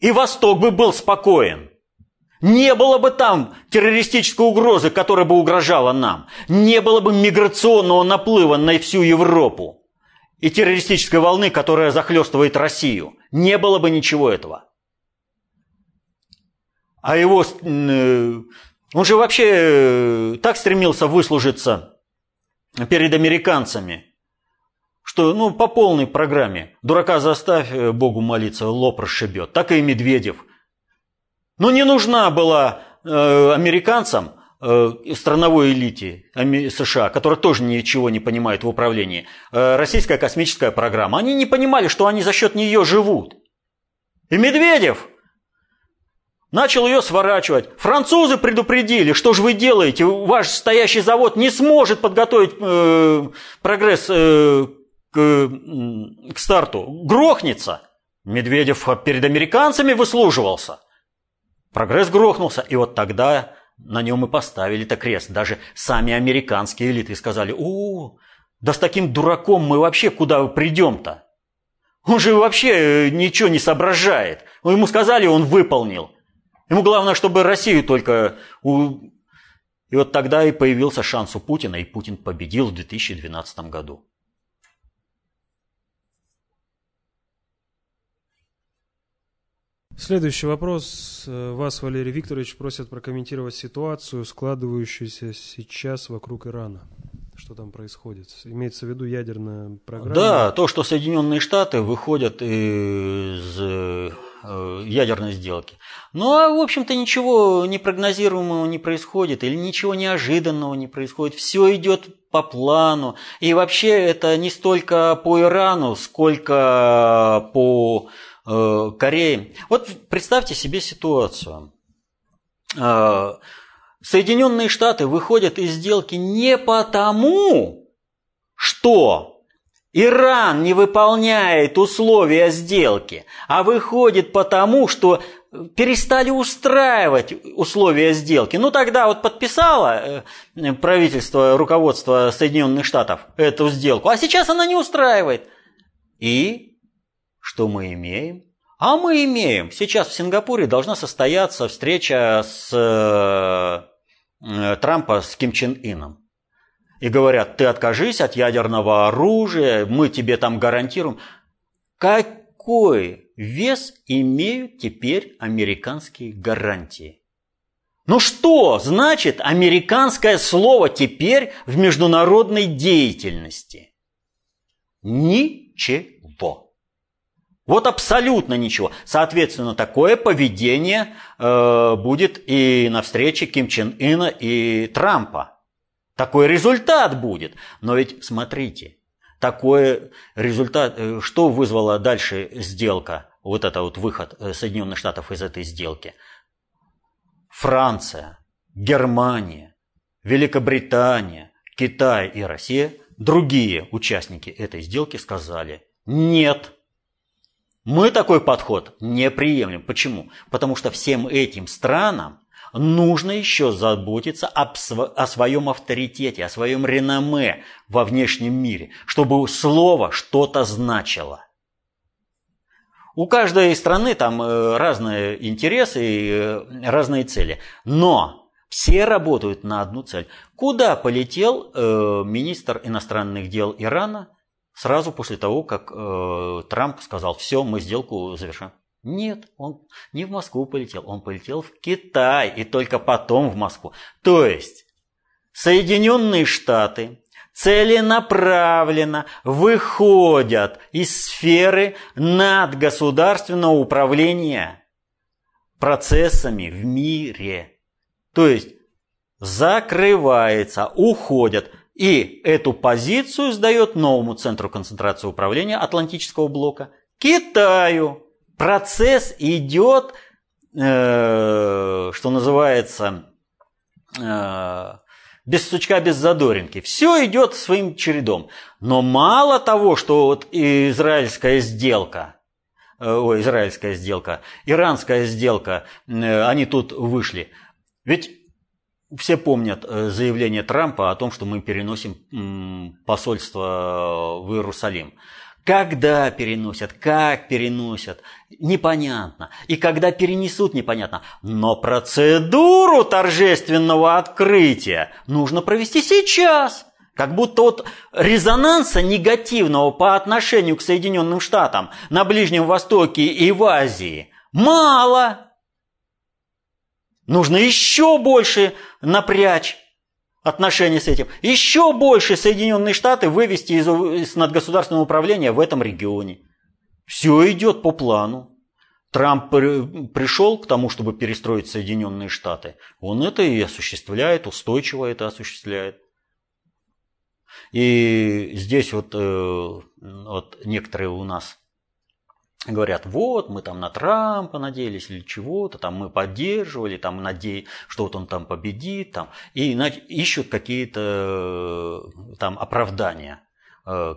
И Восток бы был спокоен. Не было бы там террористической угрозы, которая бы угрожала нам. Не было бы миграционного наплыва на всю Европу и террористической волны, которая захлестывает Россию. Не было бы ничего этого. А его... Э, он же вообще э, так стремился выслужиться перед американцами, что ну, по полной программе дурака заставь э, Богу молиться, лоб расшибет. Так и Медведев. Но не нужна была американцам страновой элите США, которая тоже ничего не понимает в управлении, российская космическая программа, они не понимали, что они за счет нее живут. И Медведев начал ее сворачивать. Французы предупредили, что же вы делаете, ваш стоящий завод не сможет подготовить э, прогресс э, к, к старту, грохнется. Медведев перед американцами выслуживался. Прогресс грохнулся, и вот тогда на нем и поставили-то крест. Даже сами американские элиты сказали, о, да с таким дураком мы вообще куда придем-то? Он же вообще э, ничего не соображает. Ему сказали, он выполнил. Ему главное, чтобы Россию только... У... И вот тогда и появился шанс у Путина, и Путин победил в 2012 году.
Следующий вопрос. Вас, Валерий Викторович, просят прокомментировать ситуацию, складывающуюся сейчас вокруг Ирана. Что там происходит? Имеется в виду ядерная программа?
Да, то, что Соединенные Штаты выходят из ядерной сделки. Ну, а, в общем-то, ничего непрогнозируемого не происходит или ничего неожиданного не происходит. Все идет по плану. И вообще это не столько по Ирану, сколько по Э, Кореи. Вот представьте себе ситуацию. Э, Соединенные Штаты выходят из сделки не потому, что Иран не выполняет условия сделки, а выходит потому, что перестали устраивать условия сделки. Ну тогда вот подписало э, правительство, руководство Соединенных Штатов эту сделку, а сейчас она не устраивает. И что мы имеем? А мы имеем. Сейчас в Сингапуре должна состояться встреча с э, Трампа с Ким Чен Ином. И говорят, ты откажись от ядерного оружия, мы тебе там гарантируем. Какой вес имеют теперь американские гарантии? Ну что значит американское слово теперь в международной деятельности? Ничего. Вот абсолютно ничего. Соответственно, такое поведение э, будет и на встрече Ким Чен Ына и Трампа. Такой результат будет. Но ведь смотрите, такой результат, э, что вызвала дальше сделка, вот это вот выход э, Соединенных Штатов из этой сделки? Франция, Германия, Великобритания, Китай и Россия, другие участники этой сделки сказали «нет». Мы такой подход не приемлем. Почему? Потому что всем этим странам нужно еще заботиться об, о своем авторитете, о своем реноме во внешнем мире, чтобы слово что-то значило. У каждой страны там э, разные интересы и э, разные цели. Но все работают на одну цель. Куда полетел э, министр иностранных дел Ирана сразу после того, как Трамп сказал, все, мы сделку завершаем? Нет, он не в Москву полетел, он полетел в Китай и только потом в Москву. То есть Соединенные Штаты целенаправленно выходят из сферы надгосударственного управления процессами в мире. То есть закрывается, уходят. И эту позицию сдает новому центру концентрации управления Атлантического блока Китаю. Процесс идет, э, что называется, э, без сучка, без задоринки. Все идет своим чередом. Но мало того, что вот израильская сделка, э, израильская сделка, иранская сделка, э, они тут вышли. Ведь все помнят э, заявление Трампа о том, что мы переносим посольство в Иерусалим. Когда переносят, как переносят, непонятно. И когда перенесут, непонятно. Но процедуру торжественного открытия нужно провести сейчас. Как будто вот резонанса негативного по отношению к Соединенным Штатам на Ближнем Востоке и в Азии мало. Нужно еще больше напрячь отношения с этим. Еще больше Соединенные Штаты вывести из, из надгосударственного управления в этом регионе. Все идет по плану. Трамп пришел к тому, чтобы перестроить Соединенные Штаты. Он это и осуществляет, устойчиво это осуществляет. И здесь вот, э, вот некоторые у нас говорят, вот, мы там на Трампа надеялись или чего-то, там мы поддерживали, там надеялись, что вот он там победит, там, и ищут какие-то э, там оправдания,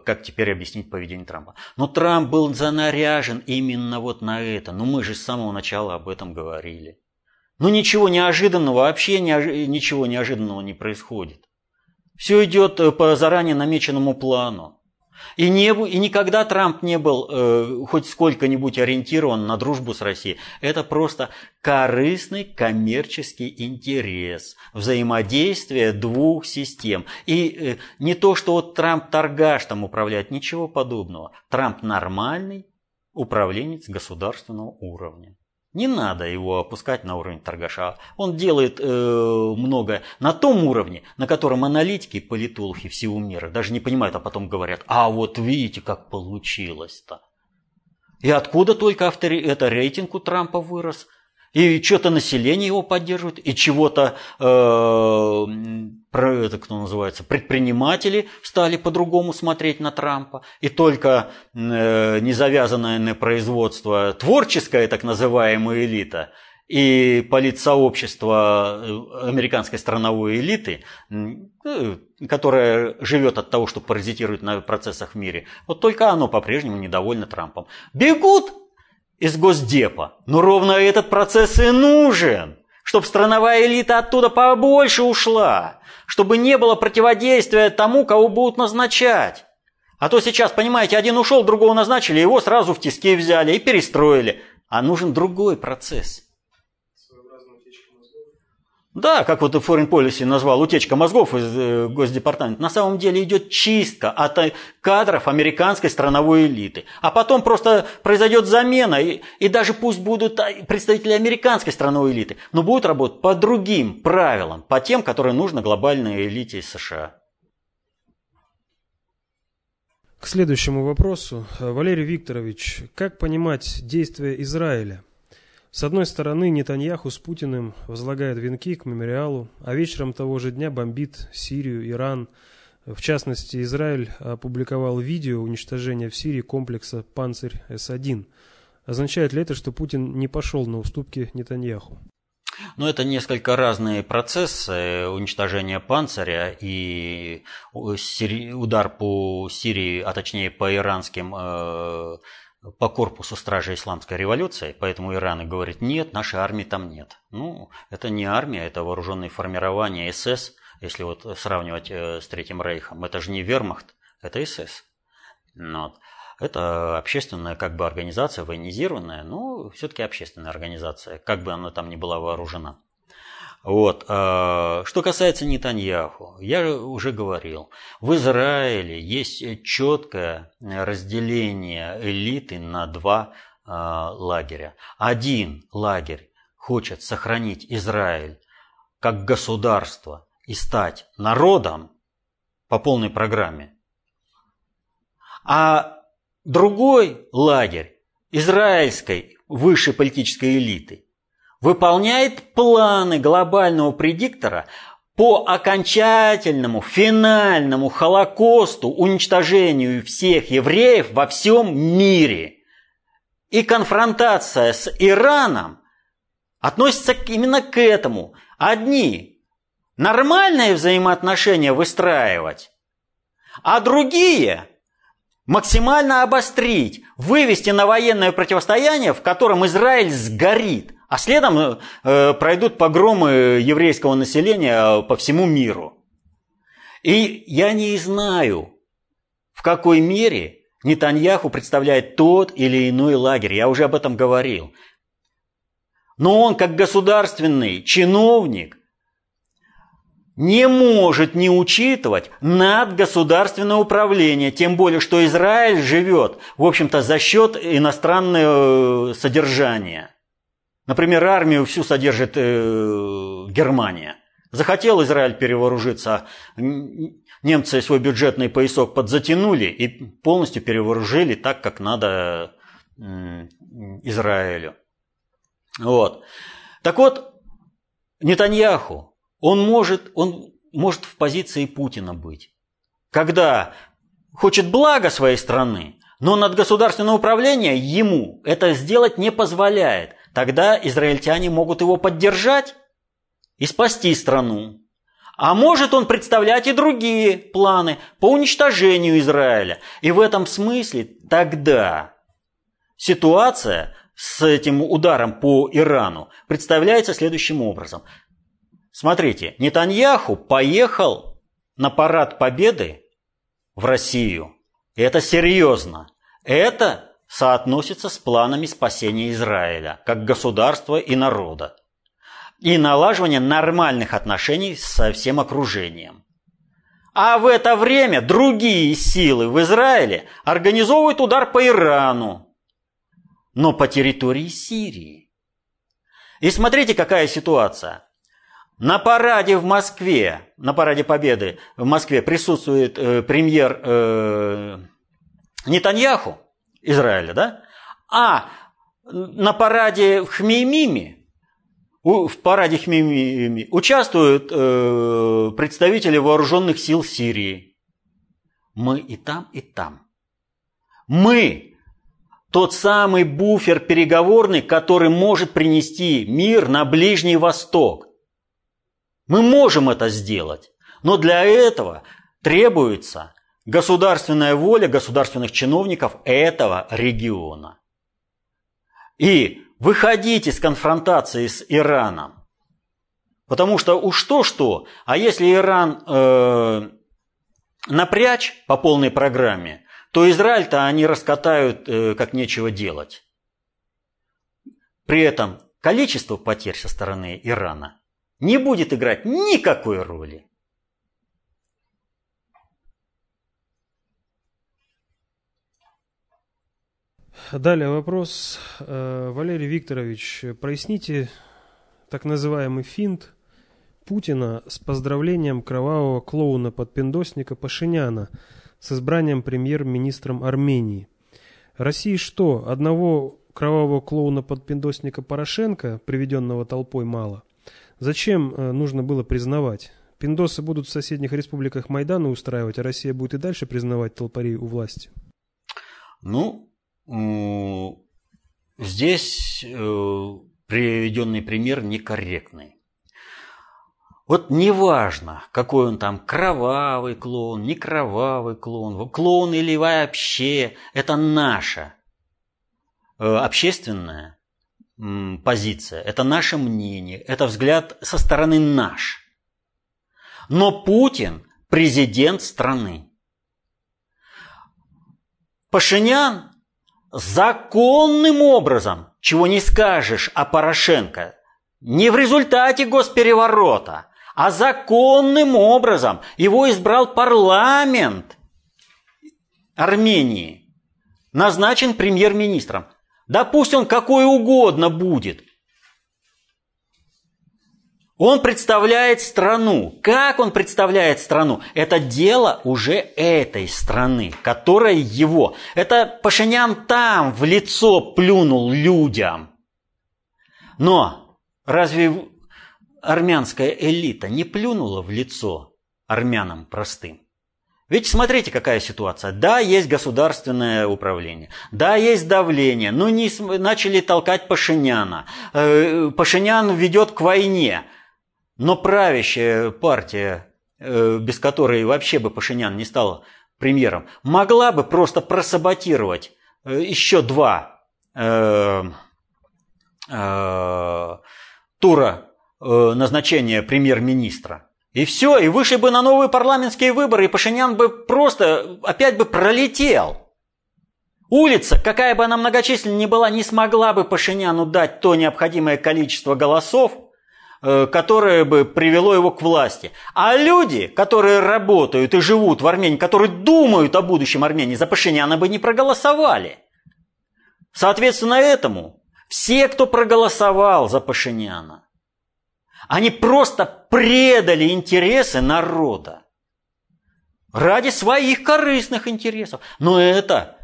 как теперь объяснить поведение Трампа. Но Трамп был занаряжен именно вот на это, ну мы же с самого начала об этом говорили. Ну ничего неожиданного, вообще ничего неожиданного не происходит. Все идет э, по заранее намеченному плану. И, не, и никогда Трамп не был э, хоть сколько-нибудь ориентирован на дружбу с Россией. Это просто корыстный коммерческий интерес, взаимодействие двух систем. И э, не то, что вот Трамп торгаш там управляет, ничего подобного. Трамп нормальный управленец государственного уровня. Не надо его опускать на уровень торгаша. Он делает э, много на том уровне, на котором аналитики, политологи всего мира даже не понимают, а потом говорят, а вот видите, как получилось-то. И откуда только автори... это рейтинг у Трампа вырос – и что-то население его поддерживает, и чего-то, э, это кто называется, предприниматели стали по-другому смотреть на Трампа. И только э, незавязанное на производство, творческая так называемая элита и политсообщество э, американской страновой элиты, э, которая живет от того, что паразитирует на процессах в мире, вот только оно по-прежнему недовольно Трампом. Бегут из Госдепа. Но ровно этот процесс и нужен, чтобы страновая элита оттуда побольше ушла, чтобы не было противодействия тому, кого будут назначать. А то сейчас, понимаете, один ушел, другого назначили, его сразу в тиски взяли и перестроили. А нужен другой процесс. Да, как вот Foreign Policy назвал, утечка мозгов из э, Госдепартамента. На самом деле идет чистка от э, кадров американской страновой элиты. А потом просто произойдет замена, и, и даже пусть будут э, представители американской страновой элиты, но будут работать по другим правилам, по тем, которые нужно глобальной элите из США.
К следующему вопросу. Валерий Викторович, как понимать действия Израиля – с одной стороны, Нетаньяху с Путиным возлагает венки к мемориалу, а вечером того же дня бомбит Сирию, Иран. В частности, Израиль опубликовал видео уничтожения в Сирии комплекса «Панцирь С-1». Означает ли это, что Путин не пошел на уступки Нетаньяху?
Ну, это несколько разные процессы уничтожения панциря и удар по Сирии, а точнее по иранским э, по корпусу Стражи Исламской революции, поэтому Иран и говорит, нет, нашей армии там нет. Ну, это не армия, это вооруженные формирования СС, если вот сравнивать э, с Третьим Рейхом. Это же не вермахт, это СС. Ну вот. Это общественная как бы организация, военизированная, но все-таки общественная организация, как бы она там ни была вооружена. Вот. А, что касается Нетаньяху, я уже говорил, в Израиле есть четкое разделение элиты на два а, лагеря. Один лагерь хочет сохранить Израиль как государство и стать народом по полной программе. А другой лагерь израильской высшей политической элиты выполняет планы глобального предиктора по окончательному, финальному Холокосту, уничтожению всех евреев во всем мире. И конфронтация с Ираном относится именно к этому. Одни нормальные взаимоотношения выстраивать, а другие максимально обострить, вывести на военное противостояние, в котором Израиль сгорит, а следом э, пройдут погромы еврейского населения по всему миру. И я не знаю, в какой мере Нетаньяху представляет тот или иной лагерь. Я уже об этом говорил. Но он, как государственный чиновник, не может не учитывать надгосударственное управление, тем более, что Израиль живет, в общем-то, за счет иностранного э, содержания. Например, армию всю содержит э, Германия. Захотел Израиль перевооружиться, немцы свой бюджетный поясок подзатянули и полностью перевооружили так, как надо Израилю. Вот. Так вот, Нетаньяху, он может, он может в позиции Путина быть. Когда хочет блага своей страны, но над государственное управление ему это сделать не позволяет. Тогда израильтяне могут его поддержать и спасти страну. А может он представлять и другие планы по уничтожению Израиля. И в этом смысле тогда ситуация с этим ударом по Ирану представляется следующим образом. Смотрите, Нетаньяху поехал на парад победы в Россию. Это серьезно. Это соотносится с планами спасения Израиля как государства и народа и налаживания нормальных отношений со всем окружением. А в это время другие силы в Израиле организовывают удар по Ирану, но по территории Сирии. И смотрите, какая ситуация. На параде в Москве, на параде Победы в Москве присутствует э, премьер э, Нетаньяху Израиля, да? А на параде в Хмеймиме, в параде Хмеймиме участвуют э, представители вооруженных сил Сирии. Мы и там, и там. Мы тот самый буфер переговорный, который может принести мир на Ближний Восток. Мы можем это сделать, но для этого требуется государственная воля государственных чиновников этого региона. И выходить из конфронтации с Ираном. Потому что уж то-что, а если Иран э, напрячь по полной программе, то Израиль-то они раскатают э, как нечего делать. При этом количество потерь со стороны Ирана не будет играть никакой роли.
Далее вопрос. Э, Валерий Викторович, проясните так называемый финт Путина с поздравлением кровавого клоуна-подпиндосника Пашиняна с избранием премьер-министром Армении. России что, одного кровавого клоуна-подпиндосника Порошенко, приведенного толпой, мало? Зачем э, нужно было признавать? Пиндосы будут в соседних республиках Майданы устраивать, а Россия будет и дальше признавать толпарей у власти?
Ну, здесь э, приведенный пример некорректный. Вот неважно, какой он там, кровавый клоун, не кровавый клоун, клоун или вообще, это наша э, общественная позиция, это наше мнение, это взгляд со стороны наш. Но Путин президент страны. Пашинян законным образом, чего не скажешь о Порошенко, не в результате госпереворота, а законным образом его избрал парламент Армении, назначен премьер-министром. Да пусть он какой угодно будет. Он представляет страну. Как он представляет страну? Это дело уже этой страны, которая его. Это Пашинян там в лицо плюнул людям. Но разве армянская элита не плюнула в лицо армянам простым? Ведь смотрите, какая ситуация. Да, есть государственное управление, да, есть давление, но не начали толкать Пашиняна. Э, Пашинян ведет к войне. Но правящая партия, э, без которой вообще бы Пашинян не стал премьером, могла бы просто просаботировать э, еще два э, тура назначения премьер-министра. И все, и вышли бы на новые парламентские выборы, и Пашинян бы просто опять бы пролетел. Улица, какая бы она многочисленная ни была, не смогла бы Пашиняну дать то необходимое количество голосов, которое бы привело его к власти. А люди, которые работают и живут в Армении, которые думают о будущем Армении, за Пашиняна бы не проголосовали. Соответственно этому, все, кто проголосовал за Пашиняна, они просто предали интересы народа ради своих корыстных интересов. Но это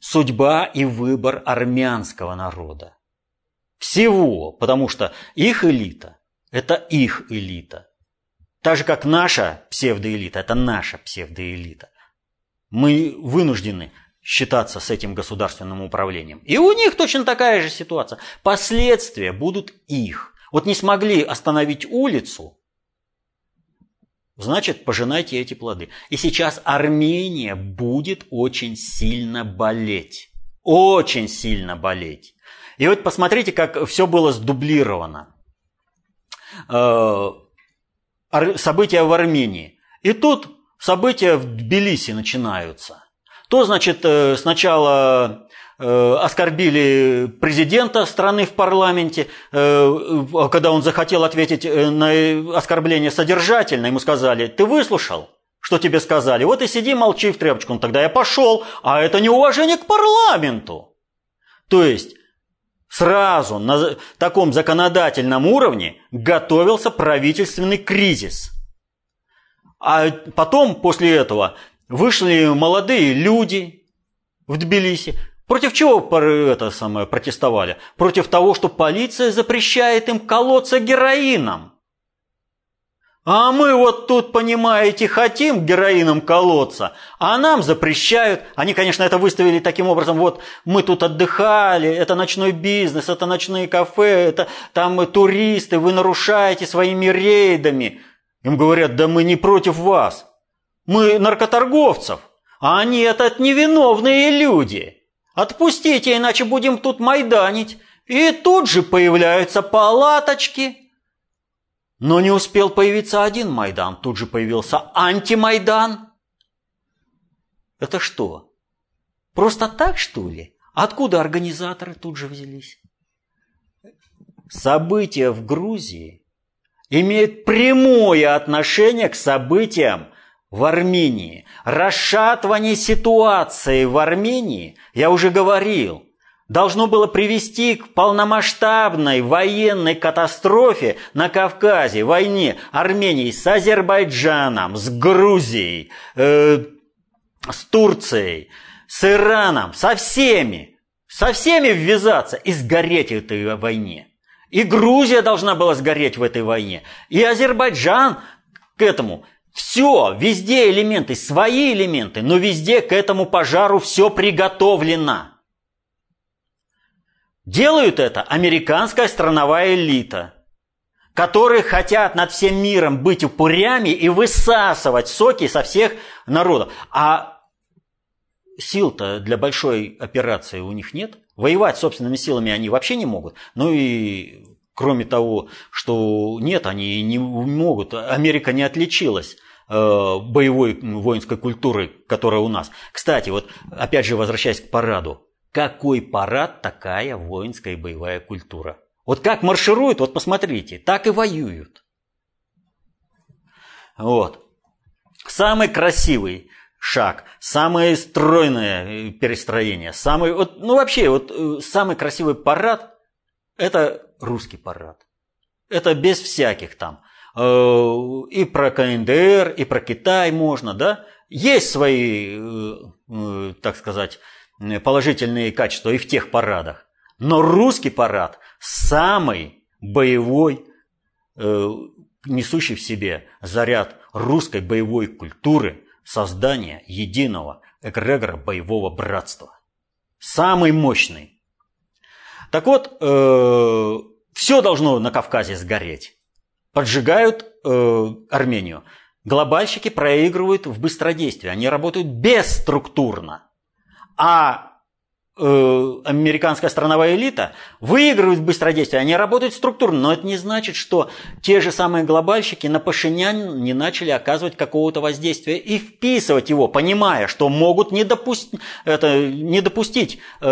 судьба и выбор армянского народа. Всего, потому что их элита – это их элита. Так же, как наша псевдоэлита – это наша псевдоэлита. Мы вынуждены считаться с этим государственным управлением. И у них точно такая же ситуация. Последствия будут их. Вот не смогли остановить улицу, значит, пожинайте эти плоды. И сейчас Армения будет очень сильно болеть. Очень сильно болеть. И вот посмотрите, как все было сдублировано. Э, события в Армении. И тут события в Тбилиси начинаются. То, значит, э, сначала э, оскорбили президента страны в парламенте, когда он захотел ответить на оскорбление содержательно, ему сказали, ты выслушал, что тебе сказали, вот и сиди, молчи в тряпочку. Ну, тогда я пошел, а это неуважение к парламенту. То есть Сразу на таком законодательном уровне готовился правительственный кризис. А потом, после этого, вышли молодые люди в Тбилиси. Против чего это самое протестовали? Против того, что полиция запрещает им колоться героином. А мы вот тут, понимаете, хотим героином колоться, а нам запрещают. Они, конечно, это выставили таким образом, вот мы тут отдыхали, это ночной бизнес, это ночные кафе, это там туристы, вы нарушаете своими рейдами. Им говорят, да мы не против вас, мы наркоторговцев, а они это невиновные люди. Отпустите, иначе будем тут майданить. И тут же появляются палаточки – но не успел появиться один Майдан, тут же появился антимайдан. Это что? Просто так, что ли? Откуда организаторы тут же взялись? События в Грузии имеют прямое отношение к событиям в Армении. Расшатывание ситуации в Армении, я уже говорил, должно было привести к полномасштабной военной катастрофе на Кавказе, войне Армении с Азербайджаном, с Грузией, э, с Турцией, с Ираном, со всеми, со всеми ввязаться и сгореть в этой войне. И Грузия должна была сгореть в этой войне, и Азербайджан к этому. Все, везде элементы, свои элементы, но везде к этому пожару все приготовлено. Делают это американская страновая элита, которые хотят над всем миром быть упырями и высасывать соки со всех народов. А сил-то для большой операции у них нет. Воевать собственными силами они вообще не могут. Ну и кроме того, что нет, они не могут. Америка не отличилась э, боевой воинской культурой, которая у нас. Кстати, вот опять же возвращаясь к параду. Какой парад, такая воинская боевая культура. Вот как маршируют, вот посмотрите, так и воюют. Вот. Самый красивый шаг, самое стройное перестроение, самый, вот, ну вообще, вот э, самый красивый парад – это русский парад. Это без всяких там. Э, и про КНДР, и про Китай можно, да? Есть свои, э, так сказать, положительные качества и в тех парадах. Но русский парад самый боевой, э, несущий в себе заряд русской боевой культуры, создания единого эгрегора боевого братства. Самый мощный. Так вот, э, все должно на Кавказе сгореть. Поджигают э, Армению. Глобальщики проигрывают в быстродействии. Они работают бесструктурно. А э, американская страновая элита выигрывает в быстродействии, они работают структурно, но это не значит, что те же самые глобальщики на Пашинян не начали оказывать какого-то воздействия и вписывать его, понимая, что могут не, допустить, это, не допустить э,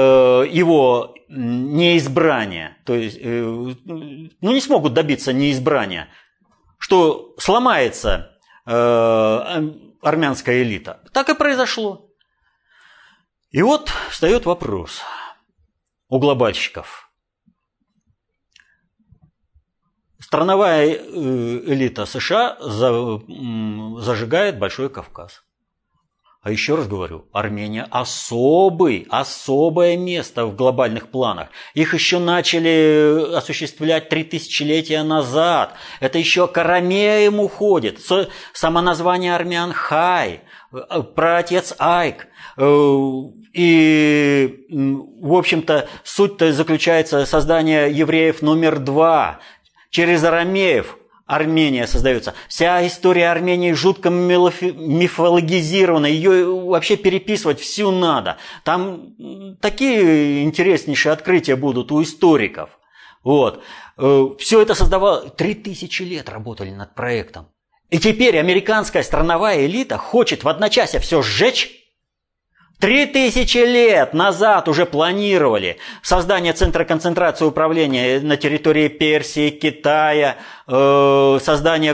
его неизбрания, то есть, э, ну не смогут добиться неизбрания, что сломается э, армянская элита. Так и произошло. И вот встает вопрос у глобальщиков. Страновая э, элита США зажигает Большой Кавказ. А еще раз говорю, Армения особый, особое место в глобальных планах. Их еще начали осуществлять три тысячелетия назад. Это еще Карамеем уходит. Само название армян Хай, э, про отец Айк. Э, и, в общем-то, суть-то заключается создание евреев номер два. Через арамеев Армения создается. Вся история Армении жутко мифологизирована. Ее вообще переписывать всю надо. Там такие интереснейшие открытия будут у историков. Вот. Э, все это создавало... Три тысячи лет работали над проектом. И теперь американская страновая элита хочет в одночасье все сжечь Три тысячи лет назад уже планировали создание центра концентрации управления на территории Персии, Китая, э, создание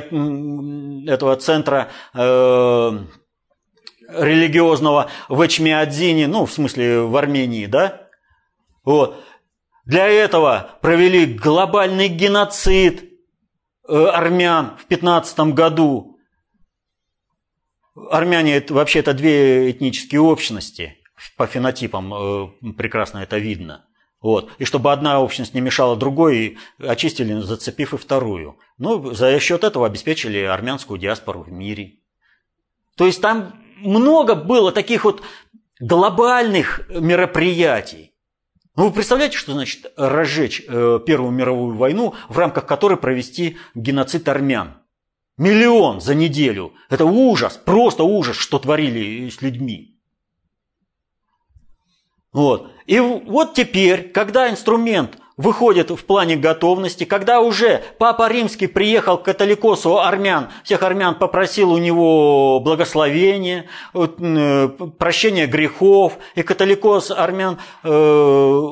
этого центра э, религиозного в Эчмиадзине, ну, в смысле, в Армении, да? Вот. Для этого провели глобальный геноцид э, армян в 15 году армяне вообще это две этнические общности. По фенотипам э, прекрасно это видно. Вот. И чтобы одна общность не мешала другой, очистили, зацепив и вторую. Ну, за счет этого обеспечили армянскую диаспору в мире. То есть там много было таких вот глобальных мероприятий. Ну, вы представляете, что значит разжечь э, Первую мировую войну, в рамках которой провести геноцид армян? Миллион за неделю. Это ужас, просто ужас, что творили с людьми. Вот. И вот теперь, когда инструмент выходит в плане готовности, когда уже Папа Римский приехал к католикосу армян, всех армян попросил у него благословения, э, прощения грехов, и католикос армян э,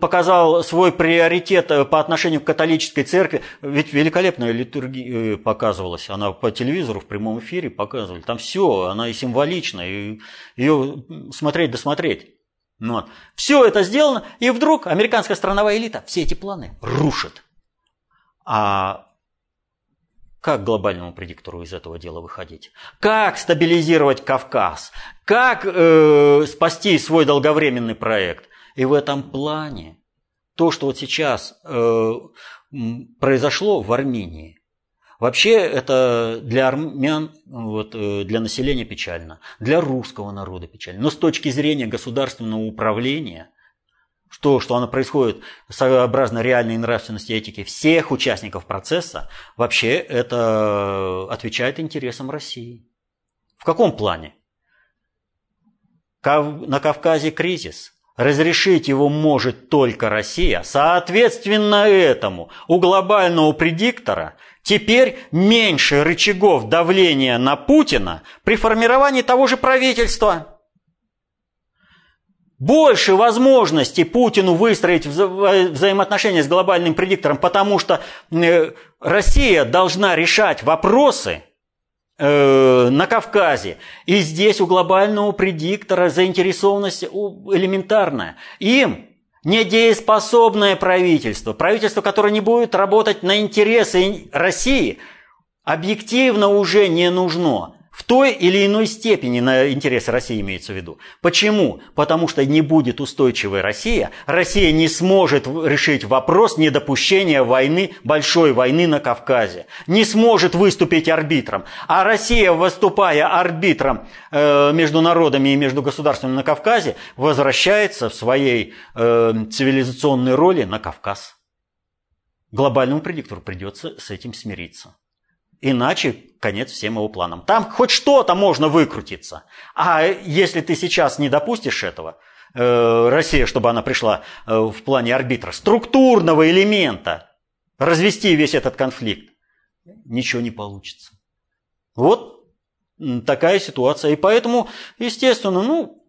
показал свой приоритет э, по отношению к католической церкви. Ведь великолепная литургия показывалась, она по телевизору в прямом эфире показывали. Там все, она и символична, и ее смотреть досмотреть. Ну вот. Все это сделано, и вдруг американская страновая элита все эти планы рушит. А как глобальному предиктору из этого дела выходить? Как стабилизировать Кавказ? Как э, спасти свой долговременный проект? И в этом плане то, что вот сейчас э, произошло в Армении, Вообще это для армян, вот, э, для населения печально, для русского народа печально. Но с точки зрения государственного управления, что, что оно происходит сообразно реальной нравственности и этике всех участников процесса, вообще это отвечает интересам России. В каком плане? На Кавказе кризис. Разрешить его может только Россия. Соответственно этому у глобального предиктора теперь меньше рычагов давления на Путина при формировании того же правительства – больше возможностей Путину выстроить вза взаимоотношения с глобальным предиктором, потому что э, Россия должна решать вопросы э, на Кавказе. И здесь у глобального предиктора заинтересованность элементарная. Им недееспособное правительство, правительство, которое не будет работать на интересы России, объективно уже не нужно в той или иной степени на интересы России имеется в виду. Почему? Потому что не будет устойчивой Россия, Россия не сможет решить вопрос недопущения войны, большой войны на Кавказе, не сможет выступить арбитром. А Россия, выступая арбитром э, между народами и между государствами на Кавказе, возвращается в своей э, цивилизационной роли на Кавказ. Глобальному предиктору придется с этим смириться. Иначе конец всем его планам. Там хоть что-то можно выкрутиться. А если ты сейчас не допустишь этого, э, Россия, чтобы она пришла э, в плане арбитра, структурного элемента, развести весь этот конфликт, ничего не получится. Вот такая ситуация. И поэтому, естественно, ну,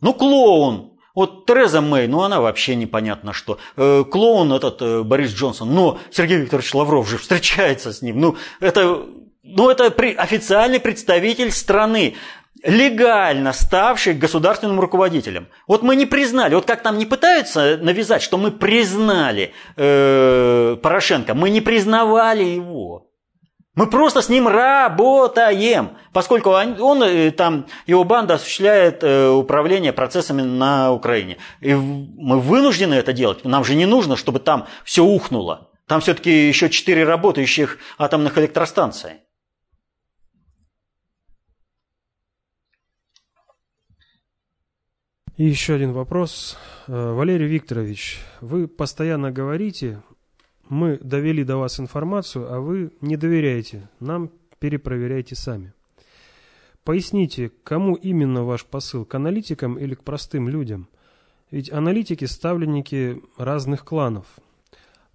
ну клоун, вот Тереза Мэй, ну она вообще непонятно что. Э, клоун этот Борис Джонсон, но Сергей Викторович Лавров же встречается с ним. Ну это, ну, это официальный представитель страны легально ставший государственным руководителем. Вот мы не признали, вот как там не пытаются навязать, что мы признали э, Порошенко, мы не признавали его. Мы просто с ним работаем, поскольку он, он э, там, его банда осуществляет э, управление процессами на Украине. И мы вынуждены это делать. Нам же не нужно, чтобы там все ухнуло. Там все-таки еще четыре работающих атомных электростанции.
И еще один вопрос. Э, Валерий Викторович, вы постоянно говорите, мы довели до вас информацию, а вы не доверяете, нам перепроверяйте сами. Поясните, кому именно ваш посыл, к аналитикам или к простым людям? Ведь аналитики – ставленники разных кланов.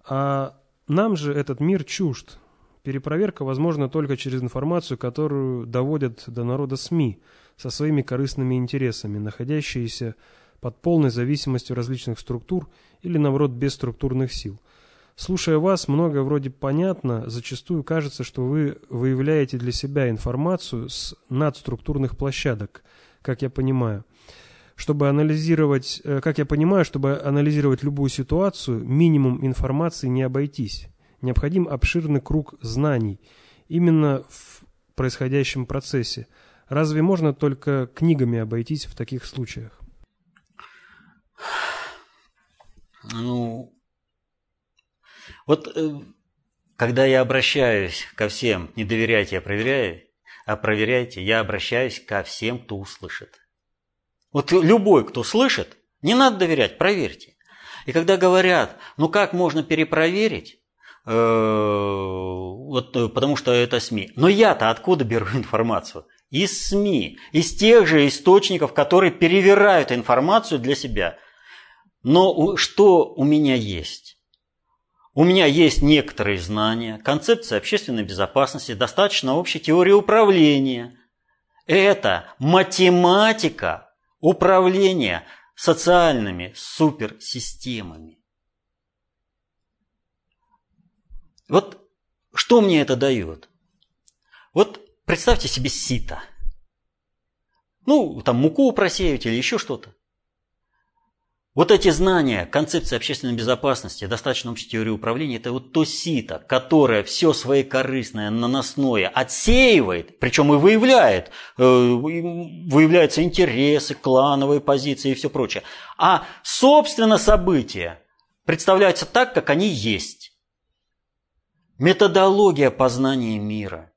А нам же этот мир чужд. Перепроверка возможна только через информацию, которую доводят до народа СМИ со своими корыстными интересами, находящиеся под полной зависимостью различных структур или, наоборот, без структурных сил – Слушая вас, многое вроде понятно, зачастую кажется, что вы выявляете для себя информацию с надструктурных площадок, как я понимаю. Чтобы анализировать, э, как я понимаю, чтобы анализировать любую ситуацию, минимум информации не обойтись. Необходим обширный круг знаний именно в происходящем процессе. Разве можно только книгами обойтись в таких случаях?
Ну, вот э, когда я обращаюсь ко всем, не доверяйте, а проверяйте, а проверяйте, я обращаюсь ко всем, кто услышит. Вот любой, кто слышит, не надо доверять, проверьте. И когда говорят, ну как можно перепроверить, э, вот, э, потому что это СМИ. Но я-то откуда беру информацию? Из СМИ, из тех же источников, которые перевирают информацию для себя. Но что у меня есть? У меня есть некоторые знания, концепция общественной безопасности, достаточно общей теории управления. Это математика управления социальными суперсистемами. Вот что мне это дает? Вот представьте себе сито. Ну, там муку просеять или еще что-то. Вот эти знания, концепции общественной безопасности, достаточно общей теории управления, это вот то сито, которое все свое корыстное, наносное отсеивает, причем и выявляет, э, выявляются интересы, клановые позиции и все прочее. А, собственно, события представляются так, как они есть. Методология познания мира,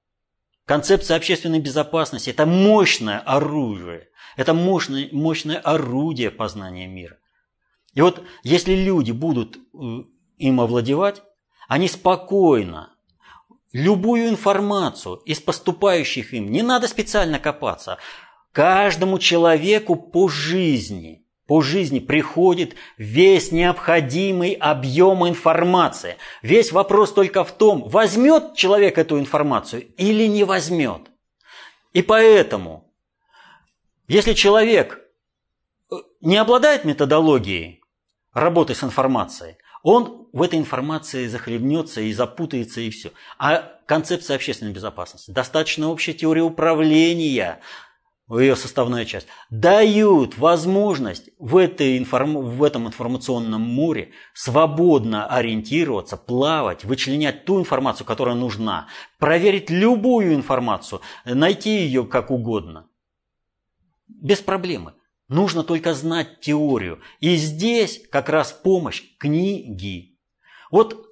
концепция общественной безопасности – это мощное оружие, это мощное, мощное орудие познания мира. И вот если люди будут э, им овладевать, они спокойно любую информацию из поступающих им, не надо специально копаться, каждому человеку по жизни, по жизни приходит весь необходимый объем информации. Весь вопрос только в том, возьмет человек эту информацию или не возьмет. И поэтому, если человек э, не обладает методологией работы с информацией, он в этой информации захлебнется и запутается, и все. А концепция общественной безопасности, достаточно общая теория управления, ее составная часть, дают возможность в, этой информ... в этом информационном море свободно ориентироваться, плавать, вычленять ту информацию, которая нужна, проверить любую информацию, найти ее как угодно. Без проблемы. Нужно только знать теорию. И здесь как раз помощь книги. Вот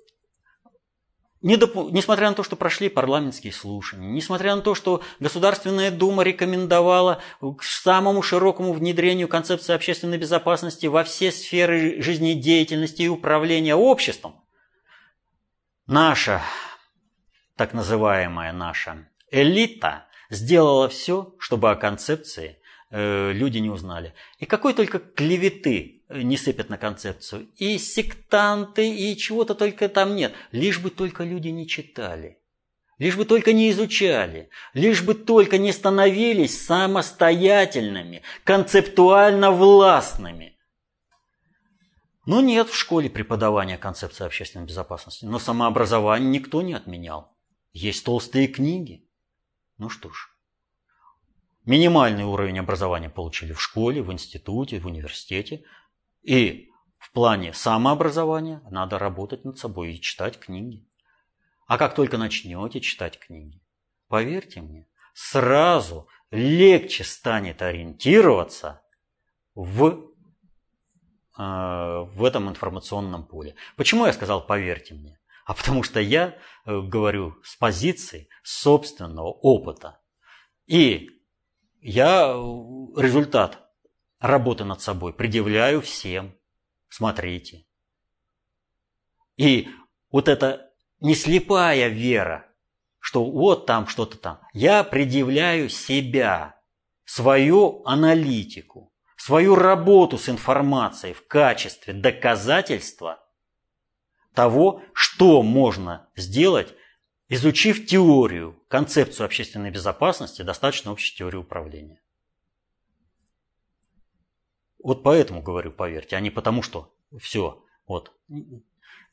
Несмотря на то, что прошли парламентские слушания, несмотря на то, что Государственная Дума рекомендовала к самому широкому внедрению концепции общественной безопасности во все сферы жизнедеятельности и управления обществом, наша, так называемая наша элита сделала все, чтобы о концепции Э, люди не узнали. И какой только клеветы не сыпят на концепцию. И сектанты, и чего-то только там нет. Лишь бы только люди не читали. Лишь бы только не изучали. Лишь бы только не становились самостоятельными, концептуально властными. Ну нет в школе преподавания концепции общественной безопасности, но самообразование никто не отменял. Есть толстые книги. Ну что ж. Минимальный уровень образования получили в школе, в институте, в университете. И в плане самообразования надо работать над собой и читать книги. А как только начнете читать книги, поверьте мне, сразу легче станет ориентироваться в, э, в этом информационном поле. Почему я сказал «поверьте мне»? А потому что я э, говорю с позиции собственного опыта. И я э, результат работы над собой предъявляю всем. Смотрите. И вот эта не слепая вера, что вот там что-то там. Я предъявляю себя, свою аналитику, свою работу с информацией в качестве доказательства того, что можно сделать изучив теорию, концепцию общественной безопасности, достаточно общей теории управления. Вот поэтому говорю, поверьте, а не потому, что все, вот,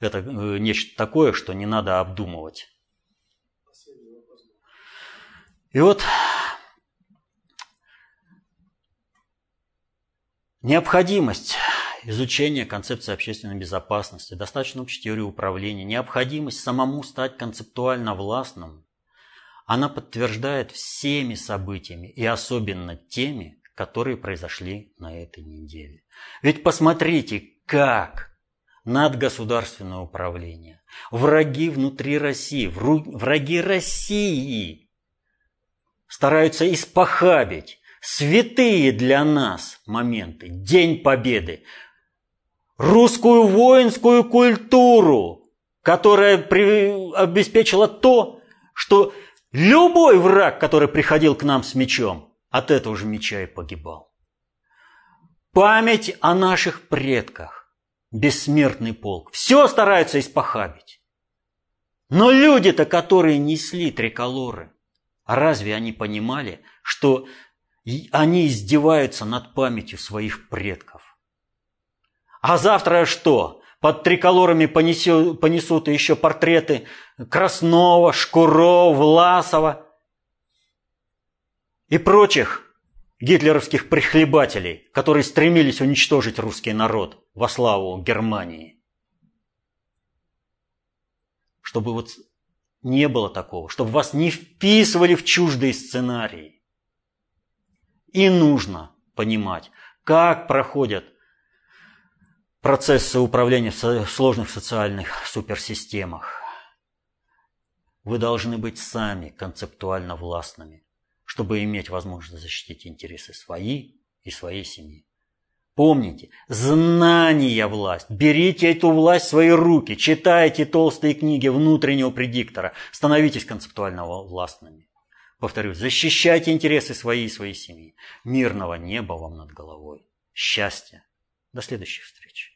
это э, нечто такое, что не надо обдумывать. И вот необходимость изучение концепции общественной безопасности, достаточно общей теории управления, необходимость самому стать концептуально властным, она подтверждает всеми событиями и особенно теми, которые произошли на этой неделе. Ведь посмотрите, как надгосударственное управление, враги внутри России, враги России стараются испохабить святые для нас моменты, День Победы, русскую воинскую культуру, которая при... обеспечила то, что любой враг, который приходил к нам с мечом, от этого же меча и погибал. Память о наших предках, бессмертный полк, все стараются испохабить. Но люди-то, которые несли триколоры, разве они понимали, что они издеваются над памятью своих предков? А завтра что? Под триколорами понесут, понесут еще портреты Краснова, Шкурова, Власова и прочих гитлеровских прихлебателей, которые стремились уничтожить русский народ во славу Германии. Чтобы вот не было такого, чтобы вас не вписывали в чуждые сценарии. И нужно понимать, как проходят процессы управления в сложных социальных суперсистемах. Вы должны быть сами концептуально властными, чтобы иметь возможность защитить интересы свои и своей семьи. Помните, знание – власть. Берите эту власть в свои руки, читайте толстые книги внутреннего предиктора, становитесь концептуально властными. Повторюсь, защищайте интересы своей и своей семьи. Мирного неба вам над головой. Счастья. До следующих встреч.